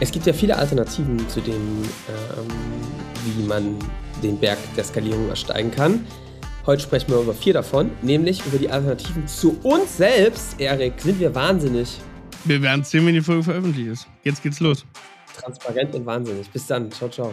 Es gibt ja viele Alternativen zu dem, ähm, wie man den Berg der Skalierung ersteigen kann. Heute sprechen wir über vier davon, nämlich über die Alternativen zu uns selbst. Erik, sind wir wahnsinnig? Wir werden sehen, wenn die Folge veröffentlicht ist. Jetzt geht's los. Transparent und wahnsinnig. Bis dann. Ciao, ciao.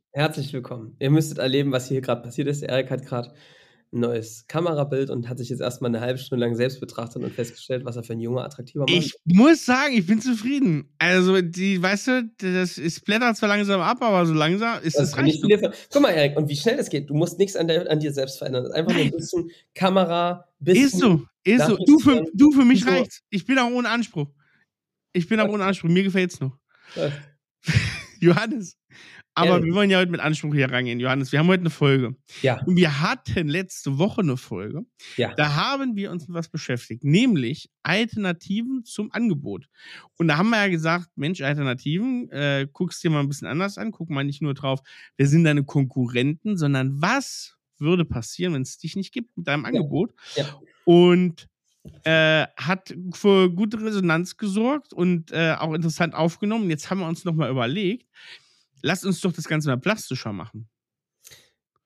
Herzlich willkommen. Ihr müsstet erleben, was hier gerade passiert ist. Erik hat gerade neues Kamerabild und hat sich jetzt erstmal eine halbe Stunde lang selbst betrachtet und festgestellt, was er für ein junger, attraktiver Mann ist. Ich muss sagen, ich bin zufrieden. Also, die, weißt du, das ist blättert zwar langsam ab, aber so langsam ist es nicht viele Guck mal, Erik, und wie schnell das geht. Du musst nichts an, der, an dir selbst verändern. Einfach nur ein bisschen Kamera, bisschen. Ist so, ist so. Du für, du für mich reicht's. Ich bin auch ohne Anspruch. Ich bin auch ohne Anspruch. Mir gefällt's noch. Johannes, aber ja. wir wollen ja heute mit Anspruch hier rangehen, Johannes. Wir haben heute eine Folge. Ja. Und wir hatten letzte Woche eine Folge. Ja. Da haben wir uns mit was beschäftigt, nämlich Alternativen zum Angebot. Und da haben wir ja gesagt, Mensch, Alternativen, äh, guckst dir mal ein bisschen anders an. Guck mal nicht nur drauf, wer sind deine Konkurrenten, sondern was würde passieren, wenn es dich nicht gibt mit deinem Angebot. Ja. ja. Und äh, hat für gute Resonanz gesorgt und äh, auch interessant aufgenommen. Jetzt haben wir uns nochmal überlegt, Lass uns doch das Ganze mal plastischer machen.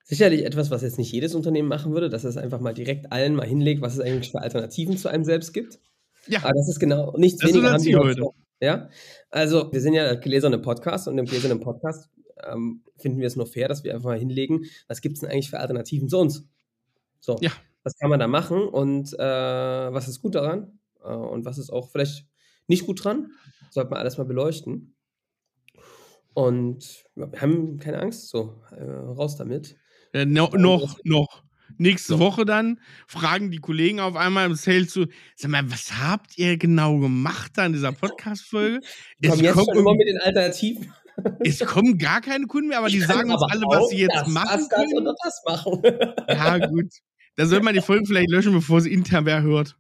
Sicherlich etwas, was jetzt nicht jedes Unternehmen machen würde, dass es einfach mal direkt allen mal hinlegt, was es eigentlich für Alternativen zu einem selbst gibt. Ja. Aber das ist genau nichts das weniger. Ist heute. Ja. Also, wir sind ja gläserne Podcast und im gläsernen Podcast ähm, finden wir es nur fair, dass wir einfach mal hinlegen, was gibt es denn eigentlich für Alternativen zu uns? So. Ja. Was kann man da machen und äh, was ist gut daran? Äh, und was ist auch vielleicht nicht gut dran? Sollte man alles mal beleuchten. Und wir haben keine Angst, so äh, raus damit. Äh, no, noch, noch. Nächste noch. Woche dann fragen die Kollegen auf einmal im Sale zu, sag mal, was habt ihr genau gemacht da in dieser Podcast-Folge? Es kommen jetzt kommt immer mit den Alternativen. Es kommen gar keine Kunden mehr, aber die sagen uns alle, was sie jetzt das, machen das, das können. oder das machen. Ja, gut. Da soll man die Folge vielleicht löschen, bevor sie intern wer hört.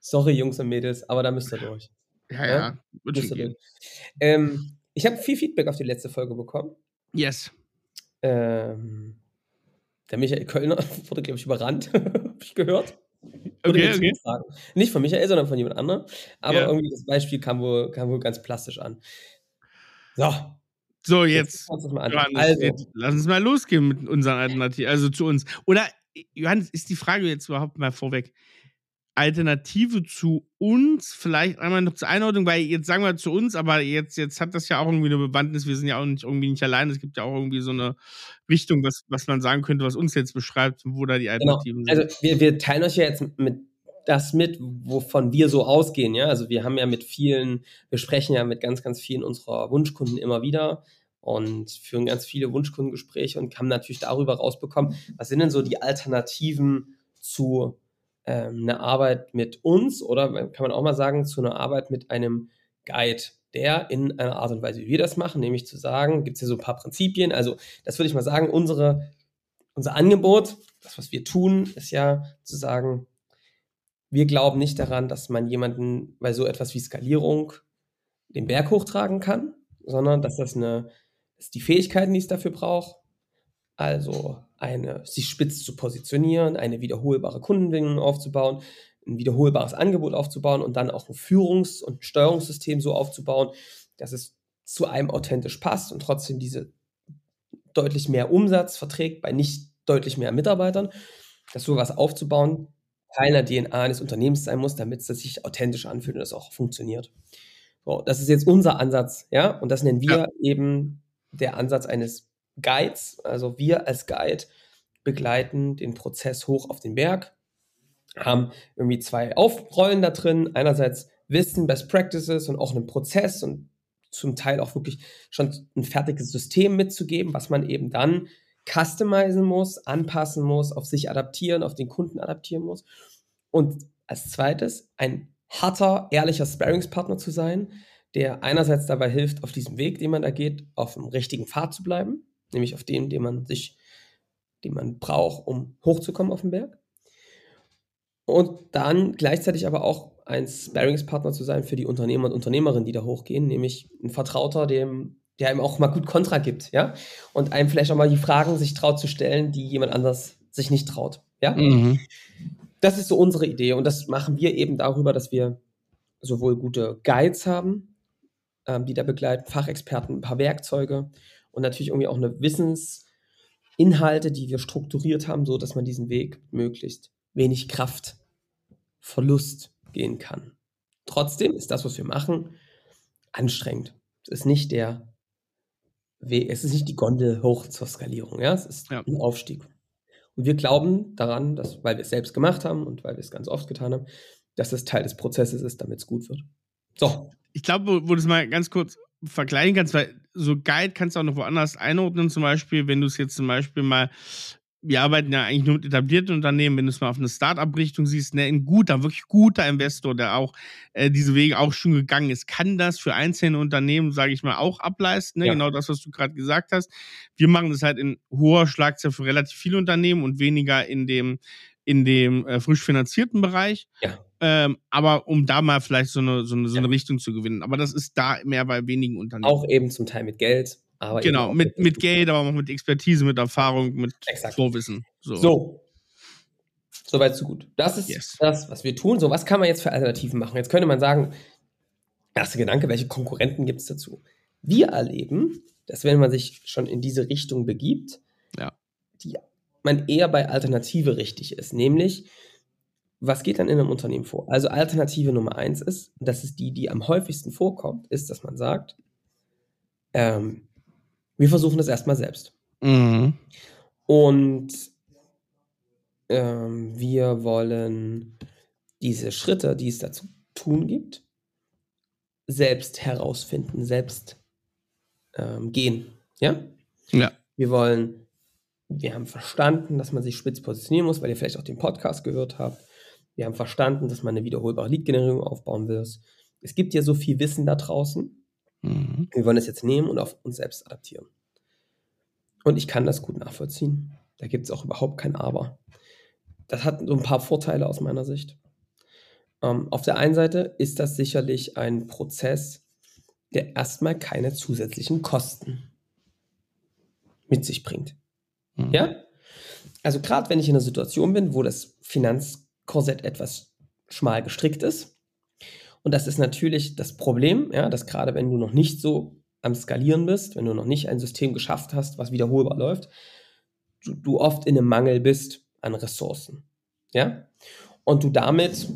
Sorry, Jungs und Mädels, aber da müsst ihr durch. Ja, ja. ja? Wird schon gehen. Ähm, ich habe viel Feedback auf die letzte Folge bekommen. Yes. Ähm, der Michael Kölner wurde, glaube ich, überrannt. habe ich gehört. Okay, okay. Nicht von Michael, sondern von jemand anderem. Aber ja. irgendwie das Beispiel kam wohl, kam wohl ganz plastisch an. So. So, jetzt. jetzt, Johannes, also. jetzt lass uns mal losgehen mit unseren Alternativen, also zu uns. Oder, Johannes, ist die Frage jetzt überhaupt mal vorweg? Alternative zu uns, vielleicht einmal noch zur Einordnung, weil jetzt sagen wir zu uns, aber jetzt, jetzt hat das ja auch irgendwie eine Bewandtnis, wir sind ja auch nicht irgendwie nicht allein, es gibt ja auch irgendwie so eine Richtung, was, was man sagen könnte, was uns jetzt beschreibt, wo da die genau. Alternativen genau. sind. Also wir, wir teilen euch ja jetzt mit das mit, wovon wir so ausgehen, ja. Also wir haben ja mit vielen, wir sprechen ja mit ganz, ganz vielen unserer Wunschkunden immer wieder und führen ganz viele Wunschkundengespräche und haben natürlich darüber rausbekommen, was sind denn so die Alternativen zu eine Arbeit mit uns oder kann man auch mal sagen, zu einer Arbeit mit einem Guide, der in einer Art und Weise, wie wir das machen, nämlich zu sagen, gibt es hier so ein paar Prinzipien. Also, das würde ich mal sagen, unsere, unser Angebot, das, was wir tun, ist ja zu sagen, wir glauben nicht daran, dass man jemanden bei so etwas wie Skalierung den Berg hochtragen kann, sondern dass das eine, dass die Fähigkeiten, die es dafür braucht, also eine, sich spitz zu positionieren, eine wiederholbare Kundenbindung aufzubauen, ein wiederholbares Angebot aufzubauen und dann auch ein Führungs- und Steuerungssystem so aufzubauen, dass es zu einem authentisch passt und trotzdem diese deutlich mehr Umsatz verträgt bei nicht deutlich mehr Mitarbeitern, dass sowas aufzubauen Teil der DNA eines Unternehmens sein muss, damit es sich authentisch anfühlt und das auch funktioniert. So, das ist jetzt unser Ansatz, ja, und das nennen wir ja. eben der Ansatz eines Guides, also wir als Guide begleiten den Prozess hoch auf den Berg, haben irgendwie zwei Aufrollen da drin, einerseits Wissen, Best Practices und auch einen Prozess und zum Teil auch wirklich schon ein fertiges System mitzugeben, was man eben dann customizen muss, anpassen muss, auf sich adaptieren, auf den Kunden adaptieren muss. Und als zweites, ein harter, ehrlicher Sparingspartner zu sein, der einerseits dabei hilft, auf diesem Weg, den man da geht, auf dem richtigen Pfad zu bleiben, nämlich auf dem, den man sich, den man braucht, um hochzukommen auf den Berg. Und dann gleichzeitig aber auch ein Sparingspartner zu sein für die Unternehmer und Unternehmerinnen, die da hochgehen, nämlich ein Vertrauter, dem, der einem auch mal gut Kontra gibt, ja, und einem vielleicht auch mal die Fragen sich traut zu stellen, die jemand anders sich nicht traut, ja. Mhm. Das ist so unsere Idee und das machen wir eben darüber, dass wir sowohl gute Guides haben, ähm, die da begleiten, Fachexperten, ein paar Werkzeuge und natürlich irgendwie auch eine Wissensinhalte, die wir strukturiert haben, so dass man diesen Weg möglichst wenig Kraftverlust gehen kann. Trotzdem ist das, was wir machen, anstrengend. Es ist nicht der Weg, es ist nicht die Gondel hoch zur Skalierung, ja, es ist ja. ein Aufstieg. Und wir glauben daran, dass, weil wir es selbst gemacht haben und weil wir es ganz oft getan haben, dass es Teil des Prozesses ist, damit es gut wird. So. Ich glaube, wo, wo du es mal ganz kurz vergleichen kannst, weil so Guide kannst du auch noch woanders einordnen, zum Beispiel, wenn du es jetzt zum Beispiel mal wir arbeiten ja eigentlich nur mit etablierten Unternehmen, wenn du es mal auf eine Start-up-Richtung siehst, ne, ein guter, wirklich guter Investor, der auch äh, diese Wege auch schon gegangen ist, kann das für einzelne Unternehmen, sage ich mal, auch ableisten. Ne? Ja. Genau das, was du gerade gesagt hast. Wir machen das halt in hoher Schlagzahl für relativ viele Unternehmen und weniger in dem in dem äh, frisch finanzierten Bereich. Ja. Ähm, aber um da mal vielleicht so eine, so, eine, so eine Richtung zu gewinnen. Aber das ist da mehr bei wenigen Unternehmen. Auch eben zum Teil mit Geld. Aber genau, mit, mit Geld, aber auch mit Expertise, mit Erfahrung, mit Exakt. Vorwissen. So. so. Soweit, so gut. Das ist yes. das, was wir tun. So, was kann man jetzt für Alternativen machen? Jetzt könnte man sagen, erster Gedanke, welche Konkurrenten gibt es dazu? Wir erleben, dass wenn man sich schon in diese Richtung begibt, ja. die, man eher bei Alternative richtig ist. Nämlich, was geht dann in einem Unternehmen vor? Also Alternative Nummer eins ist, das ist die, die am häufigsten vorkommt, ist, dass man sagt, ähm, wir versuchen das erstmal selbst. Mhm. Und ähm, wir wollen diese Schritte, die es dazu tun gibt, selbst herausfinden, selbst ähm, gehen. Ja? Ja. Wir wollen, wir haben verstanden, dass man sich spitz positionieren muss, weil ihr vielleicht auch den Podcast gehört habt. Wir haben verstanden, dass man eine wiederholbare Lead-Generierung aufbauen will. Es gibt ja so viel Wissen da draußen. Mhm. Wir wollen es jetzt nehmen und auf uns selbst adaptieren. Und ich kann das gut nachvollziehen. Da gibt es auch überhaupt kein Aber. Das hat so ein paar Vorteile aus meiner Sicht. Ähm, auf der einen Seite ist das sicherlich ein Prozess, der erstmal keine zusätzlichen Kosten mit sich bringt. Mhm. Ja? Also gerade wenn ich in einer Situation bin, wo das Finanzkorsett etwas schmal gestrickt ist, und das ist natürlich das Problem, ja, dass gerade wenn du noch nicht so am Skalieren bist, wenn du noch nicht ein System geschafft hast, was wiederholbar läuft, du, du oft in einem Mangel bist an Ressourcen. Ja? Und du damit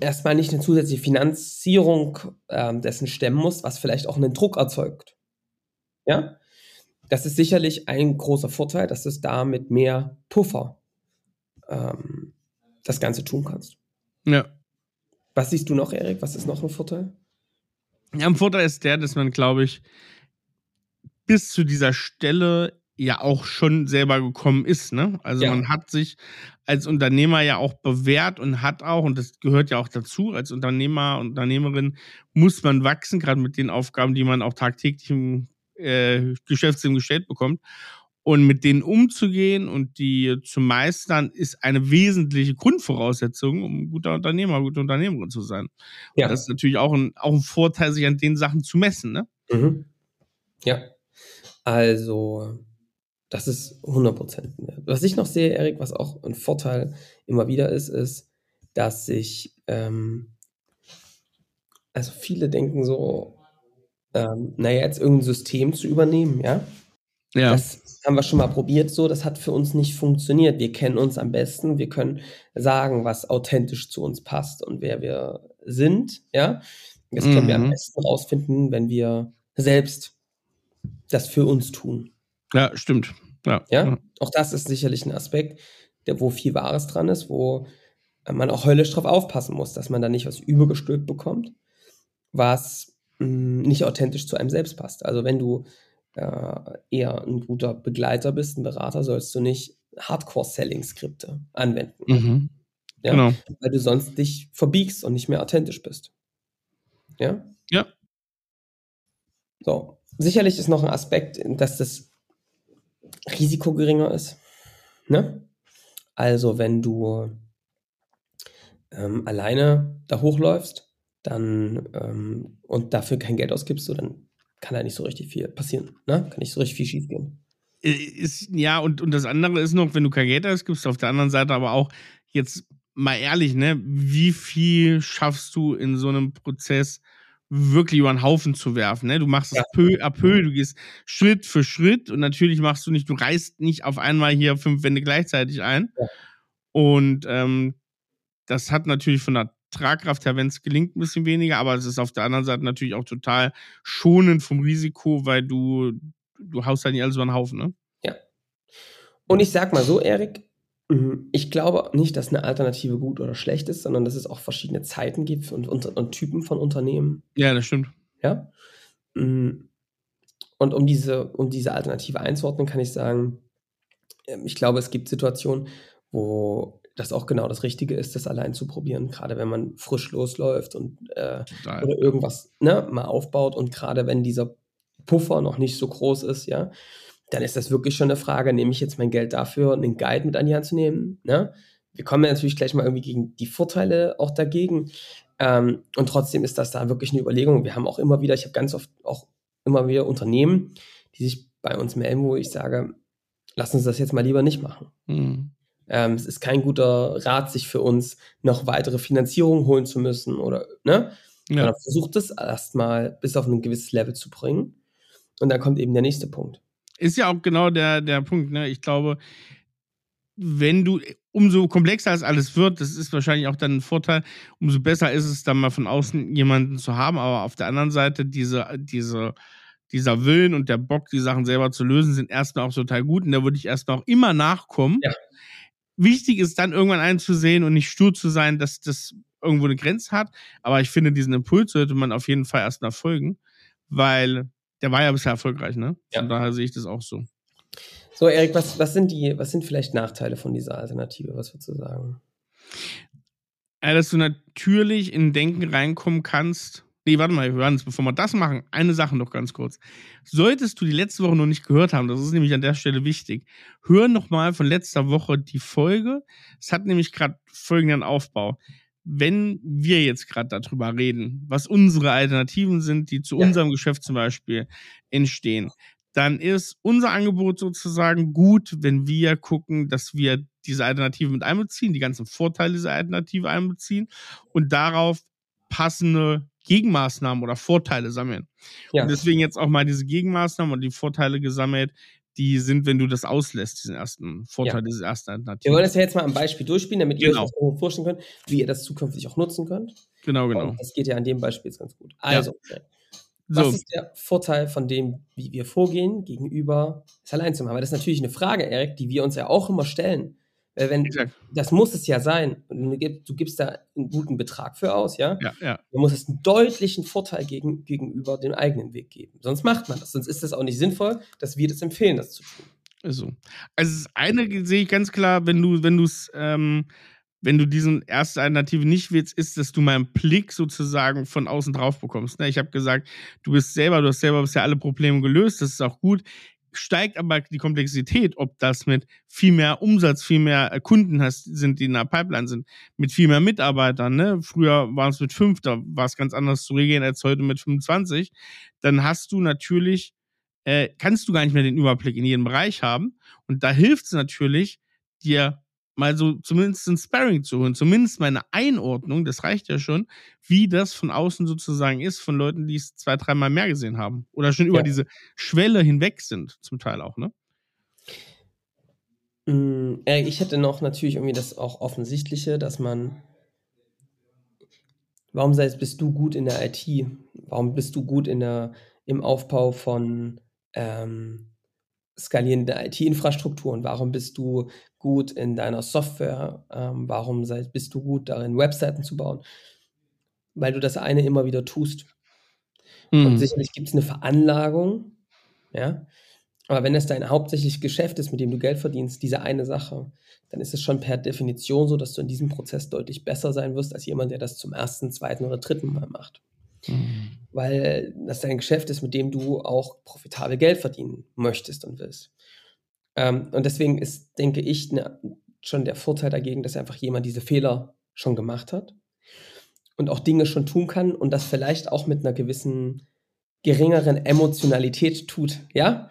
erstmal nicht eine zusätzliche Finanzierung ähm, dessen stemmen musst, was vielleicht auch einen Druck erzeugt. Ja? Das ist sicherlich ein großer Vorteil, dass du es da mit mehr Puffer ähm, das Ganze tun kannst. Ja. Was siehst du noch, Erik? Was ist noch ein Vorteil? Ja, ein Vorteil ist der, dass man, glaube ich, bis zu dieser Stelle ja auch schon selber gekommen ist. Ne? Also ja. man hat sich als Unternehmer ja auch bewährt und hat auch, und das gehört ja auch dazu, als Unternehmer, Unternehmerin muss man wachsen, gerade mit den Aufgaben, die man auch tagtäglich im äh, Geschäftsleben gestellt bekommt. Und mit denen umzugehen und die zu meistern, ist eine wesentliche Grundvoraussetzung, um ein guter Unternehmer, gute Unternehmerin zu sein. Ja. Und das ist natürlich auch ein, auch ein Vorteil, sich an den Sachen zu messen. Ne? Mhm. Ja. Also, das ist 100% Was ich noch sehe, Erik, was auch ein Vorteil immer wieder ist, ist, dass sich, ähm, also viele denken so, ähm, naja, jetzt irgendein System zu übernehmen, ja. Ja. Das haben wir schon mal probiert so, das hat für uns nicht funktioniert. Wir kennen uns am besten, wir können sagen, was authentisch zu uns passt und wer wir sind, ja. Das können mhm. wir am mhm. besten rausfinden, wenn wir selbst das für uns tun. Ja, stimmt. Ja. ja. Auch das ist sicherlich ein Aspekt, der, wo viel Wahres dran ist, wo man auch höllisch drauf aufpassen muss, dass man da nicht was übergestülpt bekommt, was mh, hm, nicht authentisch zu einem selbst passt. Also wenn du äh, eher ein guter Begleiter bist, ein Berater, sollst du nicht Hardcore-Selling-Skripte anwenden. Mhm. Ja? Genau. Weil du sonst dich verbiegst und nicht mehr authentisch bist. Ja? Ja. So. Sicherlich ist noch ein Aspekt, dass das Risiko geringer ist. Ne? Also, wenn du ähm, alleine da hochläufst, dann ähm, und dafür kein Geld ausgibst, so, dann kann da nicht so richtig viel passieren. Ne? Kann nicht so richtig viel schief gehen. Äh, Ist, ja, und, und das andere ist noch, wenn du kein Geld ausgibst, auf der anderen Seite aber auch jetzt mal ehrlich, ne, wie viel schaffst du in so einem Prozess wirklich über den Haufen zu werfen, ne? Du machst es Ja. peu à peu, du gehst Schritt für Schritt und natürlich machst du nicht, du reißt nicht auf einmal hier fünf Wände gleichzeitig ein. Ja. Und ähm, das hat natürlich von der Tragkraft her, wenn es gelingt, ein bisschen weniger, aber es ist auf der anderen Seite natürlich auch total schonend vom Risiko, weil du, du haust halt nicht alles über den Haufen, ne? Und ich sag mal so, Erik, mhm, ich glaube nicht, dass eine Alternative gut oder schlecht ist, sondern dass es auch verschiedene Zeiten gibt und, und, und Typen von Unternehmen. Ja, das stimmt. Ja. Mm. Und um diese, um diese Alternative einzuordnen, kann ich sagen, ähm, ich glaube, es gibt Situationen, wo das auch genau das Richtige ist, das allein zu probieren, gerade wenn man frisch losläuft und äh, oder irgendwas ne, mal aufbaut und gerade wenn dieser Puffer noch nicht so groß ist, ja, dann ist das wirklich schon eine Frage, nehme ich jetzt mein Geld dafür, einen Guide mit an die Hand zu nehmen, ne? Wir kommen ja natürlich gleich mal irgendwie gegen die Vorteile auch dagegen. Ähm, und trotzdem ist das da wirklich eine Überlegung. Wir haben auch immer wieder, ich habe ganz oft auch immer wieder Unternehmen, die sich bei uns melden, wo ich sage, lass uns das jetzt mal lieber nicht machen. Hm. Ähm, es ist kein guter Rat, sich für uns noch weitere Finanzierung holen zu müssen oder, ne? Ja. Versucht es erstmal bis auf ein gewisses Level zu bringen. Und dann kommt eben der nächste Punkt. Ist ja auch genau der, der Punkt, ne? Ich glaube, wenn du, umso komplexer es alles wird, das ist wahrscheinlich auch dann ein Vorteil, umso besser ist es dann mal von außen jemanden zu haben. Aber auf der anderen Seite, diese, diese, dieser Willen und der Bock, die Sachen selber zu lösen, sind erstmal auch total gut. Und da würde ich erstmal auch immer nachkommen. Ja. Wichtig ist dann irgendwann einzusehen und nicht stur zu sein, dass das irgendwo eine Grenze hat. Aber ich finde, diesen Impuls sollte man auf jeden Fall erstmal folgen, weil der war ja bisher erfolgreich, ne? Ja. Von daher sehe ich das auch so. So, Erik, was, was sind die, was sind vielleicht Nachteile von dieser Alternative? Was würdest du sagen? Ja, dass du natürlich in Denken reinkommen kannst. Nee, warte mal, Johannes, bevor wir das machen, eine Sache noch ganz kurz. Solltest du die letzte Woche noch nicht gehört haben, das ist nämlich an der Stelle wichtig, hör noch mal von letzter Woche die Folge. Es hat nämlich gerade folgenden Aufbau. Wenn wir jetzt gerade darüber reden, was unsere Alternativen sind, die zu Ja. unserem Geschäft zum Beispiel entstehen, dann ist unser Angebot sozusagen gut, wenn wir gucken, dass wir diese Alternative mit einbeziehen, die ganzen Vorteile dieser Alternative einbeziehen und darauf passende Gegenmaßnahmen oder Vorteile sammeln. Ja, Und deswegen jetzt auch mal diese Gegenmaßnahmen und die Vorteile gesammelt, die sind, wenn du das auslässt, diesen ersten Vorteil, Ja. diese erste wir Alternative. wollen das ja jetzt mal am Beispiel durchspielen, damit ihr Genau. euch das irgendwo vorstellen könnt, wie ihr das zukünftig auch nutzen könnt. Genau, genau. Und das geht ja an dem Beispiel jetzt ganz gut. Also, So, was ist der Vorteil von dem, wie wir vorgehen, gegenüber es allein zu machen? Aber das ist natürlich eine Frage, Erik, die wir uns ja auch immer stellen. Weil wenn, exakt. das muss es ja sein. Du gibst, da einen guten Betrag für aus, ja? Ja, ja. Man muss es einen deutlichen Vorteil gegen, gegenüber dem eigenen Weg geben. Sonst macht man das. Sonst ist es auch nicht sinnvoll, dass wir das empfehlen, das zu tun. Ist so. Also das eine sehe ich ganz klar, wenn du, wenn du es, ähm, wenn du diesen erste Alternative nicht willst, ist, dass du meinen Blick sozusagen von außen drauf bekommst. Ne? Ich habe gesagt, du bist selber, du hast selber bisher alle Probleme gelöst, das ist auch gut. Steigt aber die Komplexität, ob das mit viel mehr Umsatz, viel mehr äh, Kunden hast, sind, die in der Pipeline sind, mit viel mehr Mitarbeitern. Ne? Früher waren es mit fünf, da war es ganz anders zu regeln als heute mit 25. Dann hast du natürlich äh, kannst du gar nicht mehr den Überblick in jedem Bereich haben. Und da hilft es natürlich, dir mal so zumindest ein Sparring zu holen, zumindest mal eine Einordnung, das reicht ja schon, wie das von außen sozusagen ist, von Leuten, die es zwei, dreimal mehr gesehen haben. Oder schon über Ja. diese Schwelle hinweg sind, zum Teil auch, ne? Mm, Erik, ich hätte noch natürlich irgendwie das auch Offensichtliche, dass man. Warum sei es, bist du gut in der IT? Warum bist du gut in der, im Aufbau von ähm, skalierenden IT-Infrastrukturen? Warum bist du gut in deiner Software? Ähm, warum sei, bist du gut darin, Webseiten zu bauen? Weil du das eine immer wieder tust. Und Mhm. sicherlich gibt es eine Veranlagung, Ja. Aber wenn es dein hauptsächliches Geschäft ist, mit dem du Geld verdienst, diese eine Sache, dann ist es schon per Definition so, dass du in diesem Prozess deutlich besser sein wirst als jemand, der das zum ersten, zweiten oder dritten Mal macht. Mhm. Weil das dein Geschäft ist, mit dem du auch profitabel Geld verdienen möchtest und willst. Ähm, und deswegen ist, denke ich, ne, schon der Vorteil dagegen, dass einfach jemand diese Fehler schon gemacht hat und auch Dinge schon tun kann und das vielleicht auch mit einer gewissen geringeren Emotionalität tut. Ja,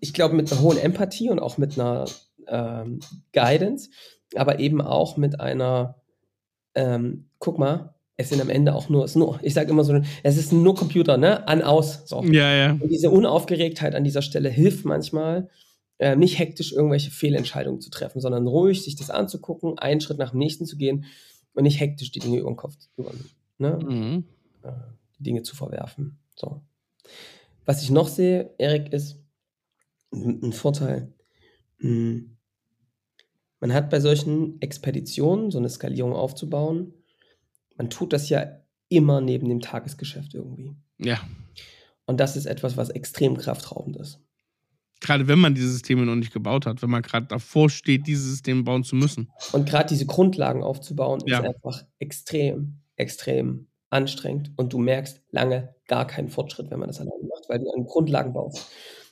ich glaube mit einer hohen Empathie und auch mit einer ähm, Guidance, aber eben auch mit einer, ähm, guck mal, es sind am Ende auch nur, es nur ich sage immer so, es ist nur Computer, ne? An, aus. So. Ja, ja. Und diese Unaufgeregtheit an dieser Stelle hilft manchmal, äh, nicht hektisch irgendwelche Fehlentscheidungen zu treffen, sondern ruhig sich das anzugucken, einen Schritt nach dem nächsten zu gehen und nicht hektisch die Dinge über den Kopf über, ne? Mhm. Äh, die Dinge zu verwerfen. So. Was ich noch sehe, Erik, ist ein Vorteil. Hm. Man hat bei solchen Expeditionen, so eine Skalierung aufzubauen, man tut das ja immer neben dem Tagesgeschäft irgendwie. Ja. Und das ist etwas, was extrem kraftraubend ist. Gerade wenn man diese Systeme noch nicht gebaut hat, wenn man gerade davor steht, diese Systeme bauen zu müssen. Und gerade diese Grundlagen aufzubauen, ja. ist einfach extrem, extrem anstrengend. Und du merkst lange gar keinen Fortschritt, wenn man das alleine macht, weil du an Grundlagen baust.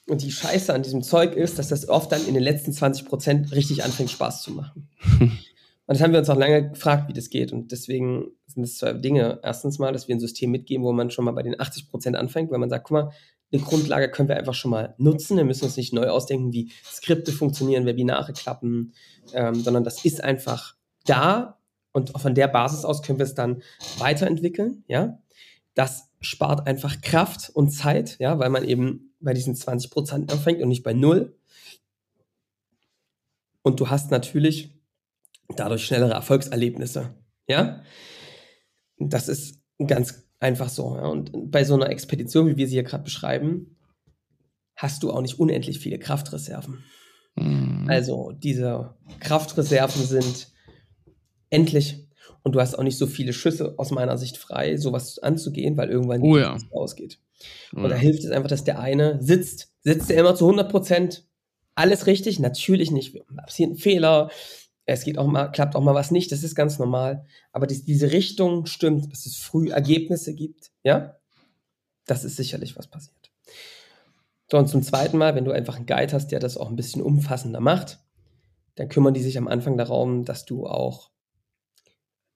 Und die Scheiße an diesem Zeug ist, dass das oft dann in den letzten 20 Prozent richtig anfängt, Spaß zu machen. Und das haben wir uns auch lange gefragt, wie das geht. Und deswegen sind es zwei Dinge. Erstens mal, dass wir ein System mitgeben, wo man schon mal bei den 80 Prozent anfängt, weil man sagt, guck mal, eine Grundlage können wir einfach schon mal nutzen. Wir müssen uns nicht neu ausdenken, wie Skripte funktionieren, Webinare klappen, ähm, sondern das ist einfach da und von der Basis aus können wir es dann weiterentwickeln. Ja, das spart einfach Kraft und Zeit, ja, weil man eben bei diesen 20 Prozent anfängt und nicht bei null. Und du hast natürlich dadurch schnellere Erfolgserlebnisse. Ja, das ist ganz einfach so. Ja? Und bei so einer Expedition, wie wir sie hier gerade beschreiben, hast du auch nicht unendlich viele Kraftreserven. Mhm. Also diese Kraftreserven sind endlich und du hast auch nicht so viele Schüsse aus meiner Sicht frei, sowas anzugehen, weil irgendwann oh, ja. ausgeht. Und ja. da hilft es einfach, dass der eine sitzt. Sitzt er immer zu 100 Prozent alles richtig? Natürlich nicht. Passiert ein Fehler, es geht auch mal, klappt auch mal was nicht, das ist ganz normal. Aber die, diese Richtung stimmt, dass es früh Ergebnisse gibt, ja, das ist sicherlich was passiert. So, und zum zweiten Mal, wenn du einfach einen Guide hast, der das auch ein bisschen umfassender macht, dann kümmern die sich am Anfang darum, dass du auch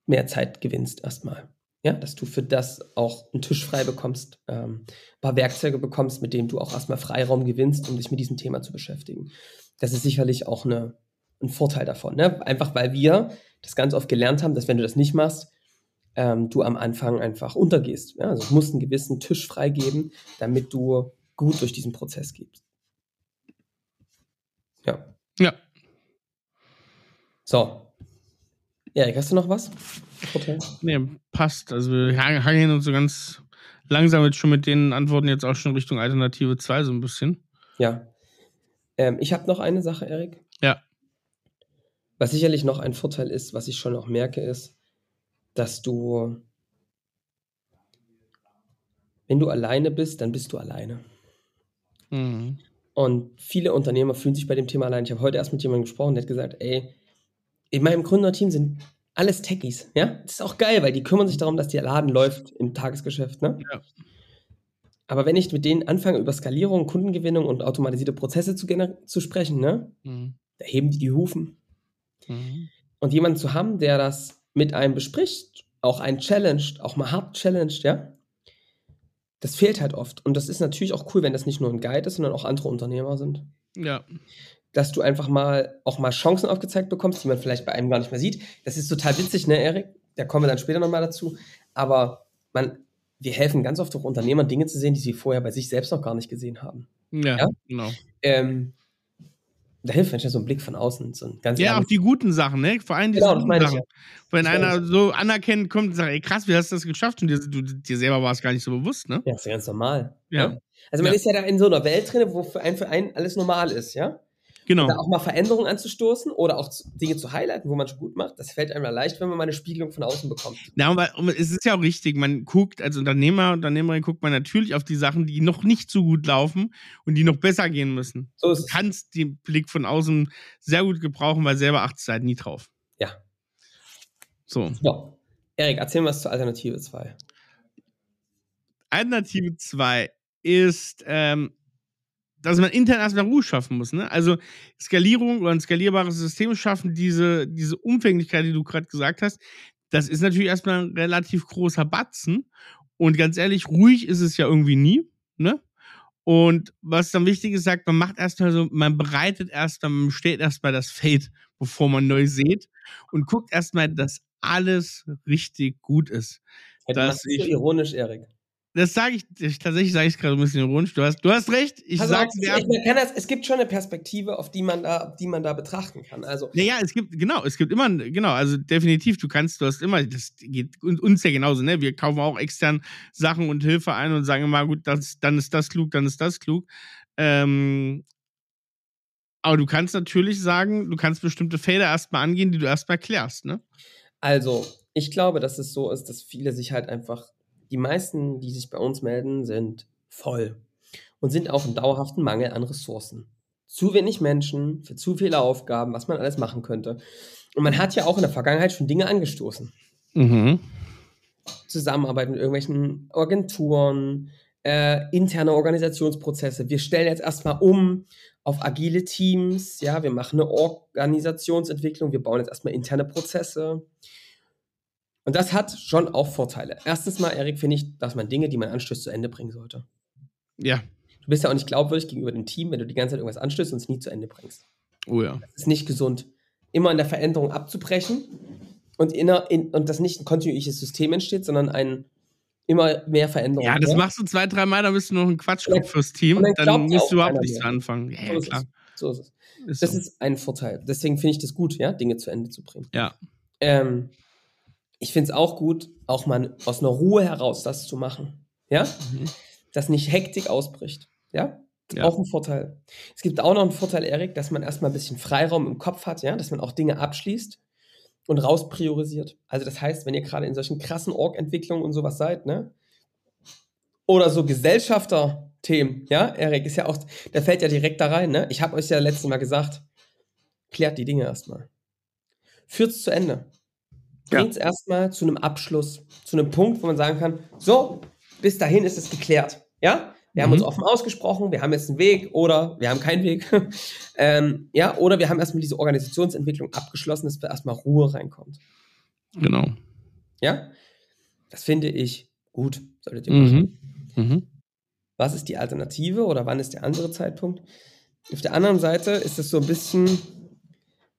mehr Zeit gewinnst erstmal. Ja, dass du für das auch einen Tisch frei bekommst, ähm, ein paar Werkzeuge bekommst, mit denen du auch erstmal Freiraum gewinnst, um dich mit diesem Thema zu beschäftigen. Das ist sicherlich auch eine, ein Vorteil davon. Ne? Einfach weil wir das ganz oft gelernt haben, dass wenn du das nicht machst, ähm, du am Anfang einfach untergehst. Ja? Also du musst einen gewissen Tisch freigeben, damit du gut durch diesen Prozess gehst. Ja. Ja. So. Erik, hast du noch was? Vorteil? Nee, passt. Also wir hangen uns so ganz langsam jetzt schon mit den Antworten jetzt auch schon Richtung Alternative 2 so ein bisschen. Ja. Ähm, ich habe noch eine Sache, Erik. Was sicherlich noch ein Vorteil ist, was ich schon auch merke, ist, dass du, wenn du alleine bist, dann bist du alleine. Mhm. Und viele Unternehmer fühlen sich bei dem Thema allein. Ich habe heute erst mit jemandem gesprochen, der hat gesagt, ey, in meinem Gründerteam sind alles Techies, ja? Das ist auch geil, weil die kümmern sich darum, dass der Laden läuft im Tagesgeschäft, ne? Ja. Aber wenn ich mit denen anfange, über Skalierung, Kundengewinnung und automatisierte Prozesse zu, zu sprechen, ne? Mhm. Da heben die die Hufen. Mhm. Und jemanden zu haben, der das mit einem bespricht, auch einen challenged, auch mal hart challenged, ja, das fehlt halt oft. Und das ist natürlich auch cool, wenn das nicht nur ein Guide ist, sondern auch andere Unternehmer sind. Ja. Dass du einfach mal auch mal Chancen aufgezeigt bekommst, die man vielleicht bei einem gar nicht mehr sieht. Das ist total witzig, ne, Erik? Da kommen wir dann später nochmal dazu. Aber man, wir helfen ganz oft auch Unternehmern, Dinge zu sehen, die sie vorher bei sich selbst noch gar nicht gesehen haben. Ja, ja? genau. Ähm, da hilft manchmal so ein Blick von außen. So ein ganz ja, auch die guten Sachen, ne? Vor allem die genau, guten Sachen. Ja. Wenn das einer so anerkennt kommt und sagt, ey krass, wie hast du das geschafft? Und dir, du, dir selber war es gar nicht so bewusst, ne? Ja, das ist ja ganz normal. Ja. Ne? Also man ja. ist ja da in so einer Welt drin, wo für einen, für einen alles normal ist, ja? Genau. Da auch mal Veränderungen anzustoßen oder auch Dinge zu highlighten, wo man schon gut macht, das fällt einem ja leicht, wenn man mal eine Spiegelung von außen bekommt. Ja, aber es ist ja auch richtig, man guckt, als Unternehmer, Unternehmerin guckt man natürlich auf die Sachen, die noch nicht so gut laufen und die noch besser gehen müssen. So Du kannst den Blick von außen sehr gut gebrauchen, weil selber achtest du halt nie drauf. Ja. So. So. Erik, erzähl mal was zur Alternative 2. Alternative 2 ist, ähm, dass man intern erstmal Ruhe schaffen muss. Ne? Also Skalierung oder ein skalierbares System schaffen, diese, diese Umfänglichkeit, die du gerade gesagt hast, das ist natürlich erstmal ein relativ großer Batzen. Und ganz ehrlich, ruhig ist es ja irgendwie nie. Ne? Und was dann wichtig ist, sagt, man macht erstmal so, man bereitet erstmal, man steht erstmal das Feld, bevor man neu sät und guckt erstmal, dass alles richtig gut ist. Du Das ich- ironisch, Erik. Das sage ich, ich, tatsächlich sage ich es gerade ein bisschen ironisch. Du hast, du hast recht. Ich sage auf, dir. das, es gibt schon eine Perspektive, auf die man da, die man da betrachten kann. Also, Naja, es gibt, genau, es gibt immer, genau, also definitiv, du kannst, du hast immer, das geht uns uns ja genauso, ne? Wir kaufen auch extern Sachen und Hilfe ein und sagen immer, gut, das, dann ist das klug, dann ist das klug. Ähm, aber du kannst natürlich sagen, du kannst bestimmte Felder erstmal angehen, die du erstmal klärst, ne? Also, ich glaube, dass es so ist, dass viele sich halt einfach, die meisten, die sich bei uns melden, sind voll und sind auf einen dauerhaften Mangel an Ressourcen. Zu wenig Menschen für zu viele Aufgaben, was man alles machen könnte. Und man hat ja auch in der Vergangenheit schon Dinge angestoßen. Mhm. Zusammenarbeit mit irgendwelchen Agenturen, äh, interne Organisationsprozesse. Wir stellen jetzt erstmal um auf agile Teams, ja, wir machen eine Organisationsentwicklung, wir bauen jetzt erstmal interne Prozesse. Und das hat schon auch Vorteile. Erstens mal, Erik, finde ich, dass man Dinge, die man anstößt, zu Ende bringen sollte. Ja. Du bist ja auch nicht glaubwürdig gegenüber dem Team, wenn du die ganze Zeit irgendwas anstößt und es nie zu Ende bringst. Oh ja. Das ist nicht gesund. Immer in der Veränderung abzubrechen und, inner, in, und dass nicht ein kontinuierliches System entsteht, sondern ein immer mehr Veränderung. Ja, das machst du zwei, drei Mal, dann bist du noch ein Quatschkopf fürs Team. und dann Dann musst du überhaupt nichts mehr. anfangen. Ja, So ist klar. es. So ist es. Ist Das so. ist ein Vorteil. Deswegen finde ich das gut, ja, Dinge zu Ende zu bringen. Ja. Ähm, ich finde es auch gut, auch mal aus einer Ruhe heraus das zu machen. Ja? Mhm. Dass nicht Hektik ausbricht. Ja? Ja. Auch ein Vorteil. Es gibt auch noch einen Vorteil, Erik, dass man erstmal ein bisschen Freiraum im Kopf hat, ja, dass man auch Dinge abschließt und rauspriorisiert. Also das heißt, wenn ihr gerade in solchen krassen Org-Entwicklungen und sowas seid, ne? Oder so Gesellschafter-Themen, ja, Erik, ist ja auch, der fällt ja direkt da rein, ne? Ich habe euch ja letztes Mal gesagt, klärt die Dinge erstmal. Führt's zu Ende. Ja. Bringt's erstmal zu einem Abschluss, zu einem Punkt, wo man sagen kann, so, bis dahin ist es geklärt. Ja? Wir haben Mhm. uns offen ausgesprochen, wir haben jetzt einen Weg oder wir haben keinen Weg. ähm, ja, oder wir haben erstmal diese Organisationsentwicklung abgeschlossen, dass erstmal Ruhe reinkommt. Genau. Ja? Das finde ich gut, solltet ihr machen. Mhm. Mhm. Was ist die Alternative oder wann ist der andere Zeitpunkt? Auf der anderen Seite ist es so ein bisschen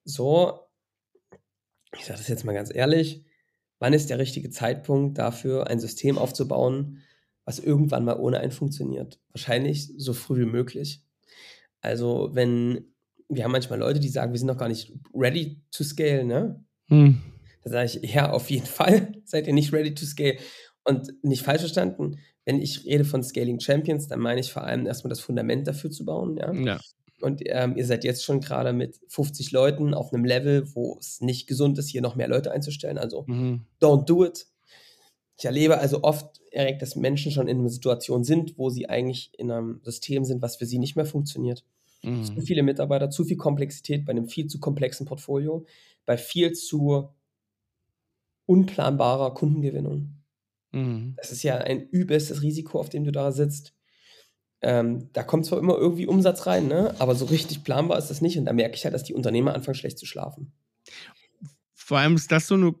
so, ich sage das jetzt mal ganz ehrlich, wann ist der richtige Zeitpunkt dafür, ein System aufzubauen, was irgendwann mal ohne einen funktioniert? Wahrscheinlich so früh wie möglich. Also wenn, wir haben manchmal Leute, die sagen, wir sind noch gar nicht ready to scale, ne? Hm. Da sage ich, ja, auf jeden Fall seid ihr nicht ready to scale. Und nicht falsch verstanden, wenn ich rede von Scaling Champions, dann meine ich vor allem erstmal das Fundament dafür zu bauen, ja. Ja. Und ähm, ihr seid jetzt schon gerade mit 50 Leuten auf einem Level, wo es nicht gesund ist, hier noch mehr Leute einzustellen. Also Mhm. don't do it. Ich erlebe also oft, Erik, dass Menschen schon in einer Situation sind, wo sie eigentlich in einem System sind, was für sie nicht mehr funktioniert. Zu Mhm. viele Mitarbeiter, zu viel Komplexität bei einem viel zu komplexen Portfolio, bei viel zu unplanbarer Kundengewinnung. Mhm. Das ist ja ein übelstes Risiko, auf dem du da sitzt. Ähm, da kommt zwar immer irgendwie Umsatz rein, ne? aber so richtig planbar ist das nicht. Und da merke ich halt, dass die Unternehmer anfangen, schlecht zu schlafen. Vor allem ist das so eine